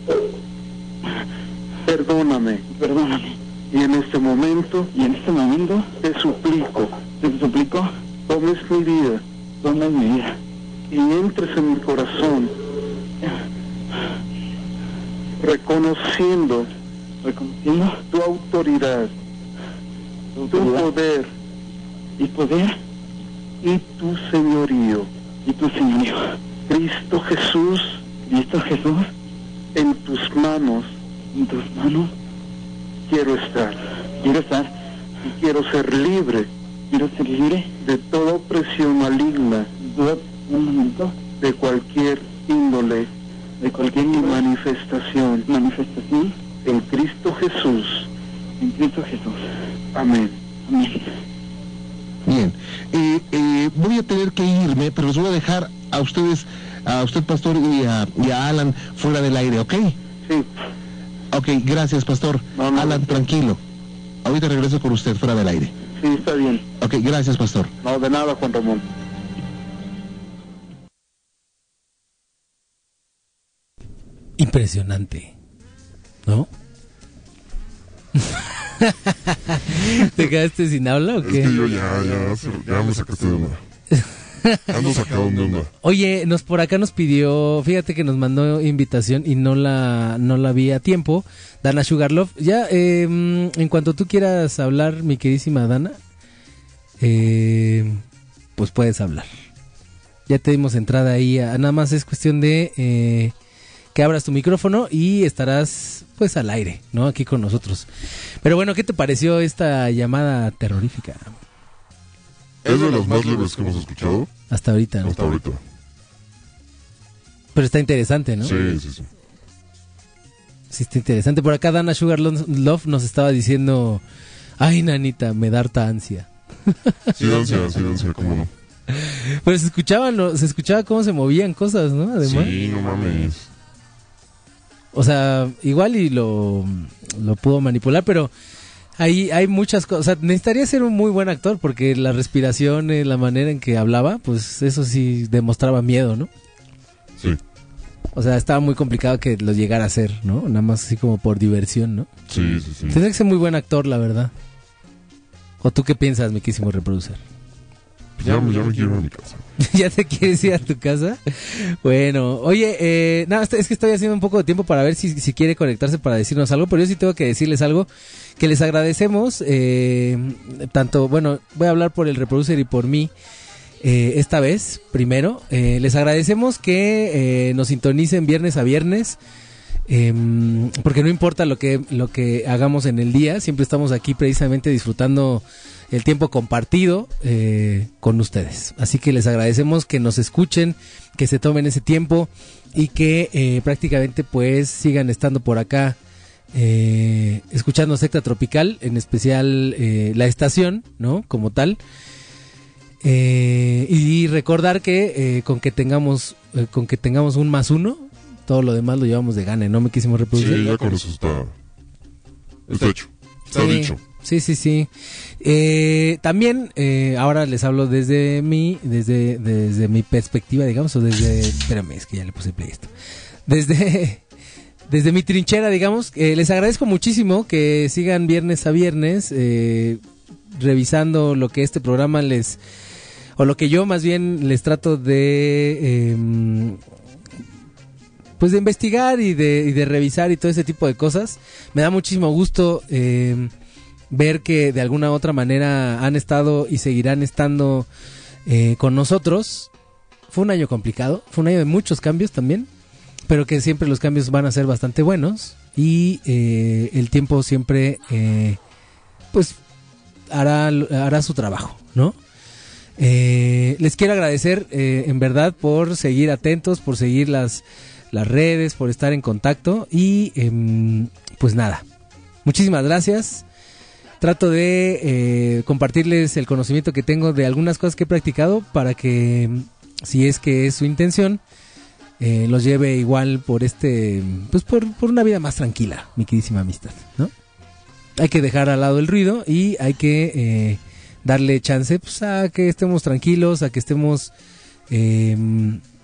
Perdóname. Perdóname. Y en este momento y en este momento te suplico, te suplico tomes mi vida mi vida y entres en mi corazón reconociendo reconociendo tu autoridad, tu tu poder y poder y tu señorío. y tu señorío. Cristo Jesús, Cristo Jesús en tus manos en tus manos quiero estar. Quiero estar. Y quiero ser libre quiero ser libre de toda opresión maligna de un momento de cualquier índole de cualquier manifestación manifestación en Cristo Jesús. en Cristo Jesús Amén. amén Bien, eh, eh, voy a tener que irme, pero los voy a dejar a ustedes, a usted pastor y a, y a Alan fuera del aire, ¿ok? Sí, Ok, gracias pastor. No, no, Alan, no. tranquilo. Ahorita regreso con usted fuera del aire. Sí, está bien. Ok, gracias pastor. No, de nada, Juan Ramón. Impresionante. ¿No? ¿Te quedaste sin habla o Es qué? que yo ya, ya, ya me sacaste de onda. Ando sacado de onda. Oye, nos por acá nos pidió, fíjate que nos mandó invitación y no la no la vi a tiempo. Dana Sugarlove, ya eh, en cuanto tú quieras hablar, mi queridísima Dana, eh, pues puedes hablar. Ya te dimos entrada ahí, a- nada más es cuestión de eh, que abras tu micrófono y estarás pues al aire, ¿no? Aquí con nosotros. Pero bueno, ¿qué te pareció esta llamada terrorífica Es de las más leves que hemos escuchado hasta ahorita? ¿no? hasta ahorita. Pero está interesante, ¿no? Sí, sí, sí. Sí, está interesante. Por acá Dana Sugar Lo- Love nos estaba diciendo, ay, nanita, me da harta ansia. Sí, ansia, sí, ansia, cómo no. Pero se escuchaban, se escuchaba cómo se movían cosas, ¿no? Además. Sí, no mames. O sea, igual y lo, lo pudo manipular, pero Hay, hay muchas cosas. O sea, necesitaría ser un muy buen actor porque la respiración, eh, la manera en que hablaba, pues eso sí demostraba miedo, ¿no? Sí. O sea, estaba muy complicado que lo llegara a hacer, ¿no? Nada más así como por diversión, ¿no? Sí, sí, sí. Tendría que ser muy buen actor, la verdad. ¿O tú qué piensas, mi quísimo reproducer? Ya, me- ya me quiero ir a mi casa. ¿Ya te quieres ir a tu casa? Bueno, oye, eh, nada, es que estoy haciendo un poco de tiempo para ver si, si quiere conectarse para decirnos algo, pero yo sí tengo que decirles algo, que les agradecemos, eh, tanto, bueno, voy a hablar por el reproducer y por mí, eh, esta vez, primero, eh, les agradecemos que eh, nos sintonicen viernes a viernes, em, porque no importa lo que, lo que hagamos en el día, siempre estamos aquí precisamente disfrutando el tiempo compartido eh, con ustedes. Así que les agradecemos que nos escuchen, que se tomen ese tiempo y que eh, prácticamente pues sigan estando por acá eh, escuchando Secta Tropical, en especial eh, la estación, ¿no? Como tal. Eh, y recordar que eh, con que tengamos eh, con que tengamos un más uno, todo lo demás lo llevamos de gane, ¿no? Me quisimos reproducir. Sí, ya con eso está. Está hecho. Está Sí, dicho. Sí, sí, sí. Eh, también, eh, ahora les hablo desde mi, desde, desde mi perspectiva, digamos, o desde, espérame, es que ya le puse play esto. Desde, desde mi trinchera, digamos, eh, les agradezco muchísimo que sigan viernes a viernes, eh, revisando lo que este programa les, o lo que yo más bien les trato de, em, pues de investigar y de, de revisar y todo ese tipo de cosas. Me da muchísimo gusto eh, ver que de alguna otra manera han estado y seguirán estando eh, con nosotros. Fue un año complicado, fue un año de muchos cambios también, pero que siempre los cambios van a ser bastante buenos y eh, el tiempo siempre, eh, pues, hará, hará su trabajo, ¿no? Les quiero agradecer en verdad por seguir atentos, por seguir las, las redes, por estar en contacto y em, pues nada, muchísimas gracias. Trato de eh, compartirles el conocimiento que tengo de algunas cosas que he practicado para que, em, si es que es su intención, eh, los lleve igual por este, pues por, por una vida más tranquila, mi queridísima amistad, ¿no? Hay que dejar al lado el ruido y hay que eh, darle chance pues, a que estemos tranquilos, a que estemos eh,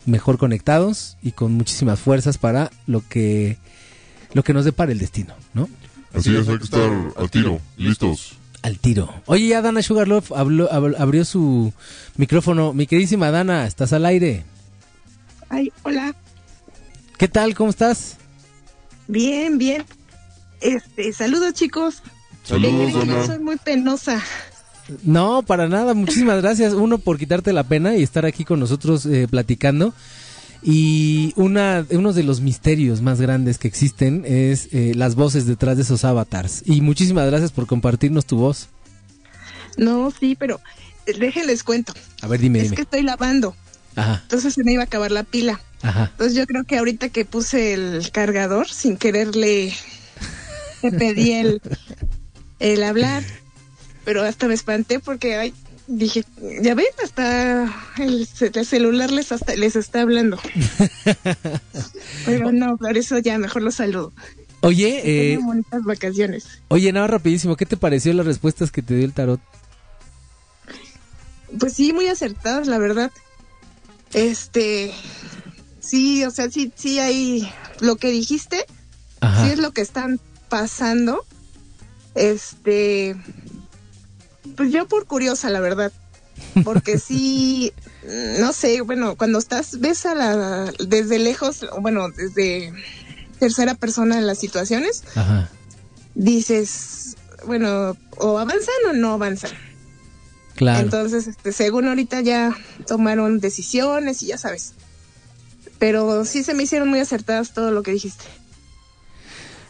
mejor conectados y con muchísimas fuerzas para lo que lo que nos depara el destino, ¿no? Así es, hay que estar al tiro, listos. Al tiro. Oye, ya Dana Sugarloaf habló- habl- abrió su micrófono. Mi queridísima Dana, estás al aire. Ay, hola. ¿Qué tal? ¿Cómo estás? Bien, bien. Este, saludos chicos. Saludos, Eh, yo Ana. soy muy penosa. No, para nada. Muchísimas gracias. Uno, por quitarte la pena y estar aquí con nosotros eh, platicando. Y una, uno de los misterios más grandes que existen es eh, las voces detrás de esos avatars. Y muchísimas gracias por compartirnos tu voz. No, sí, pero eh, déjenles cuento. A ver, dime, es dime. que estoy lavando. Ajá, Entonces se me iba a acabar la pila. ajá. Entonces yo creo que ahorita que puse el cargador, sin quererle, le pedí el, el hablar. Pero hasta me espanté porque ay, dije, ya ven, hasta el, ce- el celular les, hasta, les está hablando. Pero no, por eso ya mejor los saludo. Oye, eh, bonitas vacaciones. oye, nada rapidísimo. ¿Qué te pareció las respuestas que te dio el tarot? Pues sí, muy acertadas, la verdad. Este, sí, o sea, sí, sí hay lo que dijiste, Ajá. sí es lo que están pasando. Este, pues yo por curiosa, la verdad, porque sí, no sé, bueno, cuando estás, ves a la, desde lejos, bueno, desde tercera persona en las situaciones, Ajá. dices, bueno, o avanzan o no avanzan. Claro. Entonces, este, según ahorita ya tomaron decisiones y ya sabes. Pero sí se me hicieron muy acertadas todo lo que dijiste.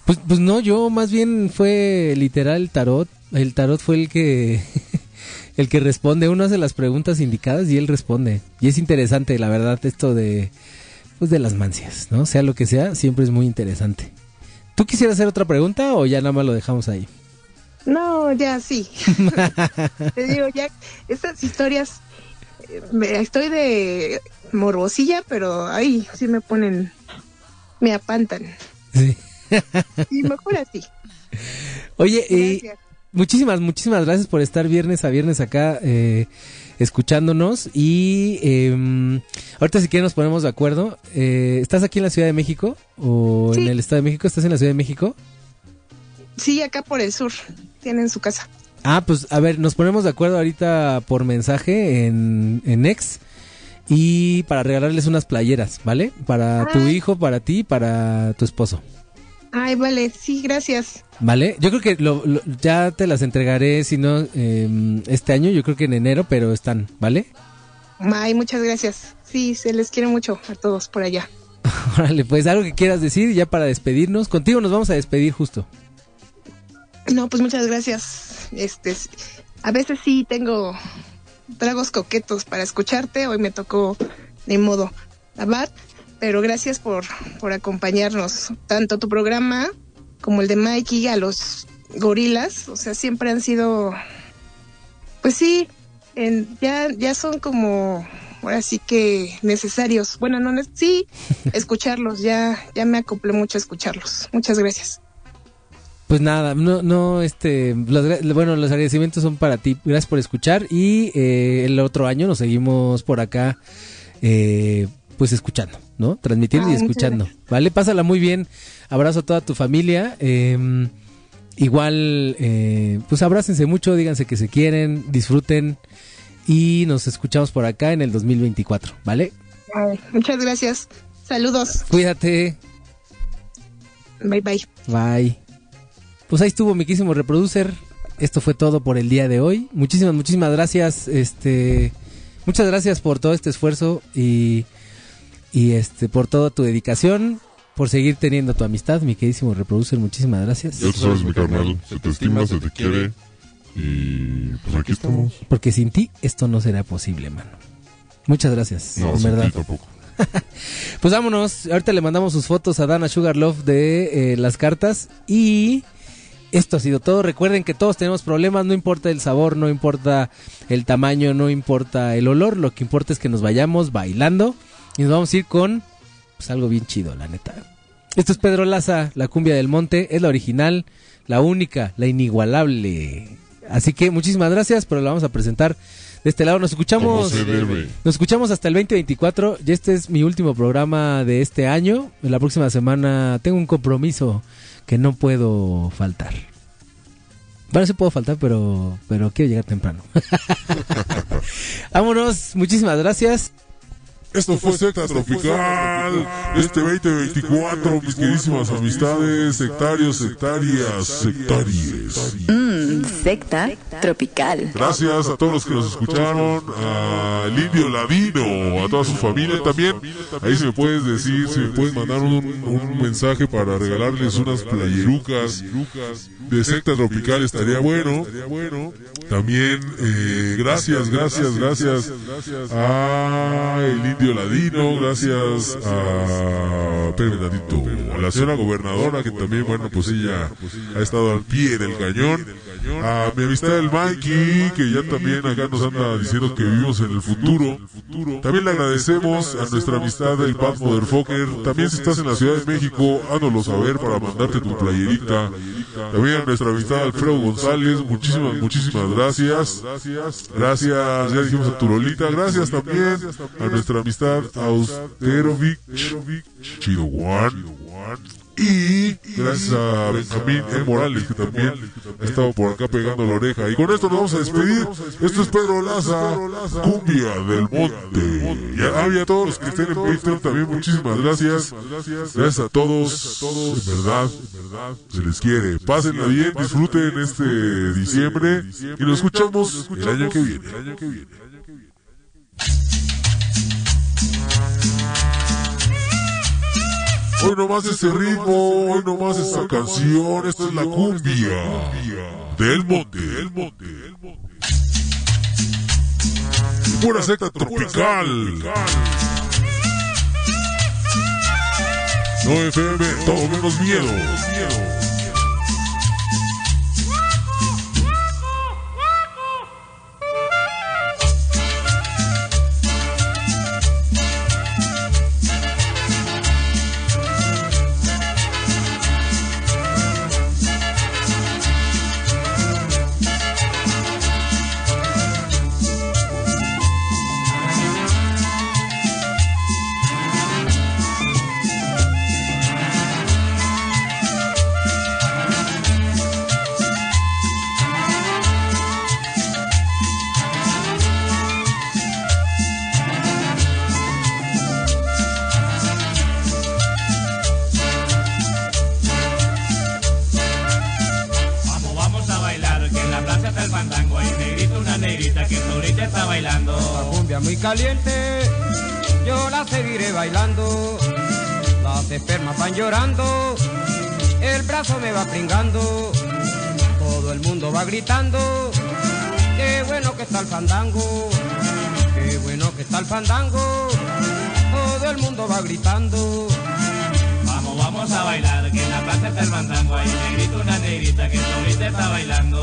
Pues, pues no, yo más bien fue literal tarot. El tarot fue el que el que responde. Uno hace las preguntas indicadas y él responde. Y es interesante, la verdad, esto de pues de las mancias, ¿no? Sea lo que sea, siempre es muy interesante. ¿Tú quisieras hacer otra pregunta o ya nada más lo dejamos ahí? No, ya sí. Te digo, ya estas historias, me, estoy de morbosilla, pero ahí sí me ponen, me apantan. Sí. Y mejor así. Oye, y. muchísimas, muchísimas gracias por estar viernes a viernes acá eh, escuchándonos. Y eh, ahorita si quieren nos ponemos de acuerdo. Eh, ¿Estás aquí en la Ciudad de México o en el Estado de México? ¿Estás en la Ciudad de México? Sí, acá por el sur. Tienen su casa. Ah, pues a ver, nos ponemos de acuerdo ahorita por mensaje en, en X y para regalarles unas playeras, ¿vale? Para tu Ay. hijo, para ti, para tu esposo, Ay, vale, sí, gracias. ¿vale? Yo creo que lo- lo- ya te las entregaré, si no, eh, este año, yo creo que en enero, pero están, ¿vale? Ay, muchas gracias. Sí, se les quiere mucho a todos por allá. Órale, pues algo que quieras decir ya para despedirnos. Contigo nos vamos a despedir justo. No, pues muchas gracias. Este, a veces sí tengo tragos coquetos para escucharte. Hoy me tocó de modo lavar, pero gracias por, por acompañarnos. Tanto tu programa como el de Mikey a los gorilas, o sea, siempre han sido, pues sí, en- ya, ya son como, ahora sí que necesarios. Bueno, no, sí, escucharlos, ya, ya me acoplé mucho a escucharlos. Muchas gracias. Pues nada, no, no, este, los bueno, los agradecimientos son para ti. Gracias por escuchar y eh, el otro año nos seguimos por acá, eh, pues escuchando, ¿no? Transmitiendo y escuchando, ¿vale? Pásala muy bien. Abrazo a toda tu familia. eh, igual, eh, pues abrácense mucho, díganse que se quieren, disfruten y nos escuchamos por acá en el 2024, ¿vale? Ay, muchas gracias. Saludos. Cuídate. Bye bye. Bye. Pues ahí estuvo mi quísimo reproducer. Esto fue todo por el día de hoy. Muchísimas, muchísimas gracias. Este, muchas gracias por todo este esfuerzo y, y este, por toda tu dedicación, por seguir teniendo tu amistad, mi queridísimo reproducer. Muchísimas gracias. Ya tú sabes, mi carnal, se te estima, se te quiere. Y pues aquí estamos. Porque sin ti esto no será posible, mano. Muchas gracias. No, en sin verdad. ti tampoco. Pues vámonos. Ahorita le mandamos sus fotos a Dana Sugarlove de eh, las cartas. Y esto ha sido todo. Recuerden que todos tenemos problemas. No importa el sabor, no importa el tamaño, no importa el olor. Lo que importa es que nos vayamos bailando. Y nos vamos a ir con pues, algo bien chido, la neta. Esto es Pedro Laza, la cumbia del monte. Es la original, la única, la inigualable. Así que muchísimas gracias, pero la vamos a presentar de este lado. Nos escuchamos. Nos escuchamos hasta el 2024. Ya este es mi último programa de este año. En la próxima semana tengo un compromiso que no puedo faltar. Bueno, sí puedo faltar, pero, pero quiero llegar temprano. Vámonos, muchísimas gracias. Esto fue Secta Tropical. Este 2024, mis queridísimas amistades, sectarios, sectarias, sectaries. Mmm, secta tropical. Gracias a todos los que nos escucharon, al Indio Ladino, a toda su familia también. Ahí si me puedes decir, si me puedes mandar un, un mensaje para regalarles unas playerucas de secta tropical estaría bueno. También, eh, gracias, gracias, gracias a Indio Ladino, gracias a, espérame tantito, a la señora gobernadora que también, bueno, pues ella ha estado al pie del cañón. A mi amistad el Mikey, que ya también acá nos anda diciendo que vivimos en el futuro. También le agradecemos a nuestra amistad el Pat Motherfucker. También si estás en la Ciudad de México, hándolo saber para mandarte tu playerita. También a nuestra amistad Alfredo González, muchísimas, muchísimas gracias. Gracias, ya dijimos a Turolita. Gracias también a nuestra amistad Austerovic, Chido. Y gracias a Benjamín E. Morales, que también ha estado por acá pegando la oreja. Y con esto nos vamos a despedir. Esto es Pedro Laza, Cumbia del Monte. Y a todos los que estén en Patreon también muchísimas gracias. Gracias a todos. En verdad, se les quiere. Pásenla bien, disfruten este diciembre. Y nos escuchamos el año que viene. Hoy nomás ese ritmo, hoy nomás esta canción, esta es la cumbia del monte, del monte. Pura secta tropical. No FM, todo menos miedo. Bailando. Las espermas van llorando, el brazo me va pringando, todo el mundo va gritando. Qué bueno que está el fandango, qué bueno que está el fandango, todo el mundo va gritando. Vamos, vamos a bailar, que en la plaza está el fandango. Ahí negrito, una negrita que solita está bailando.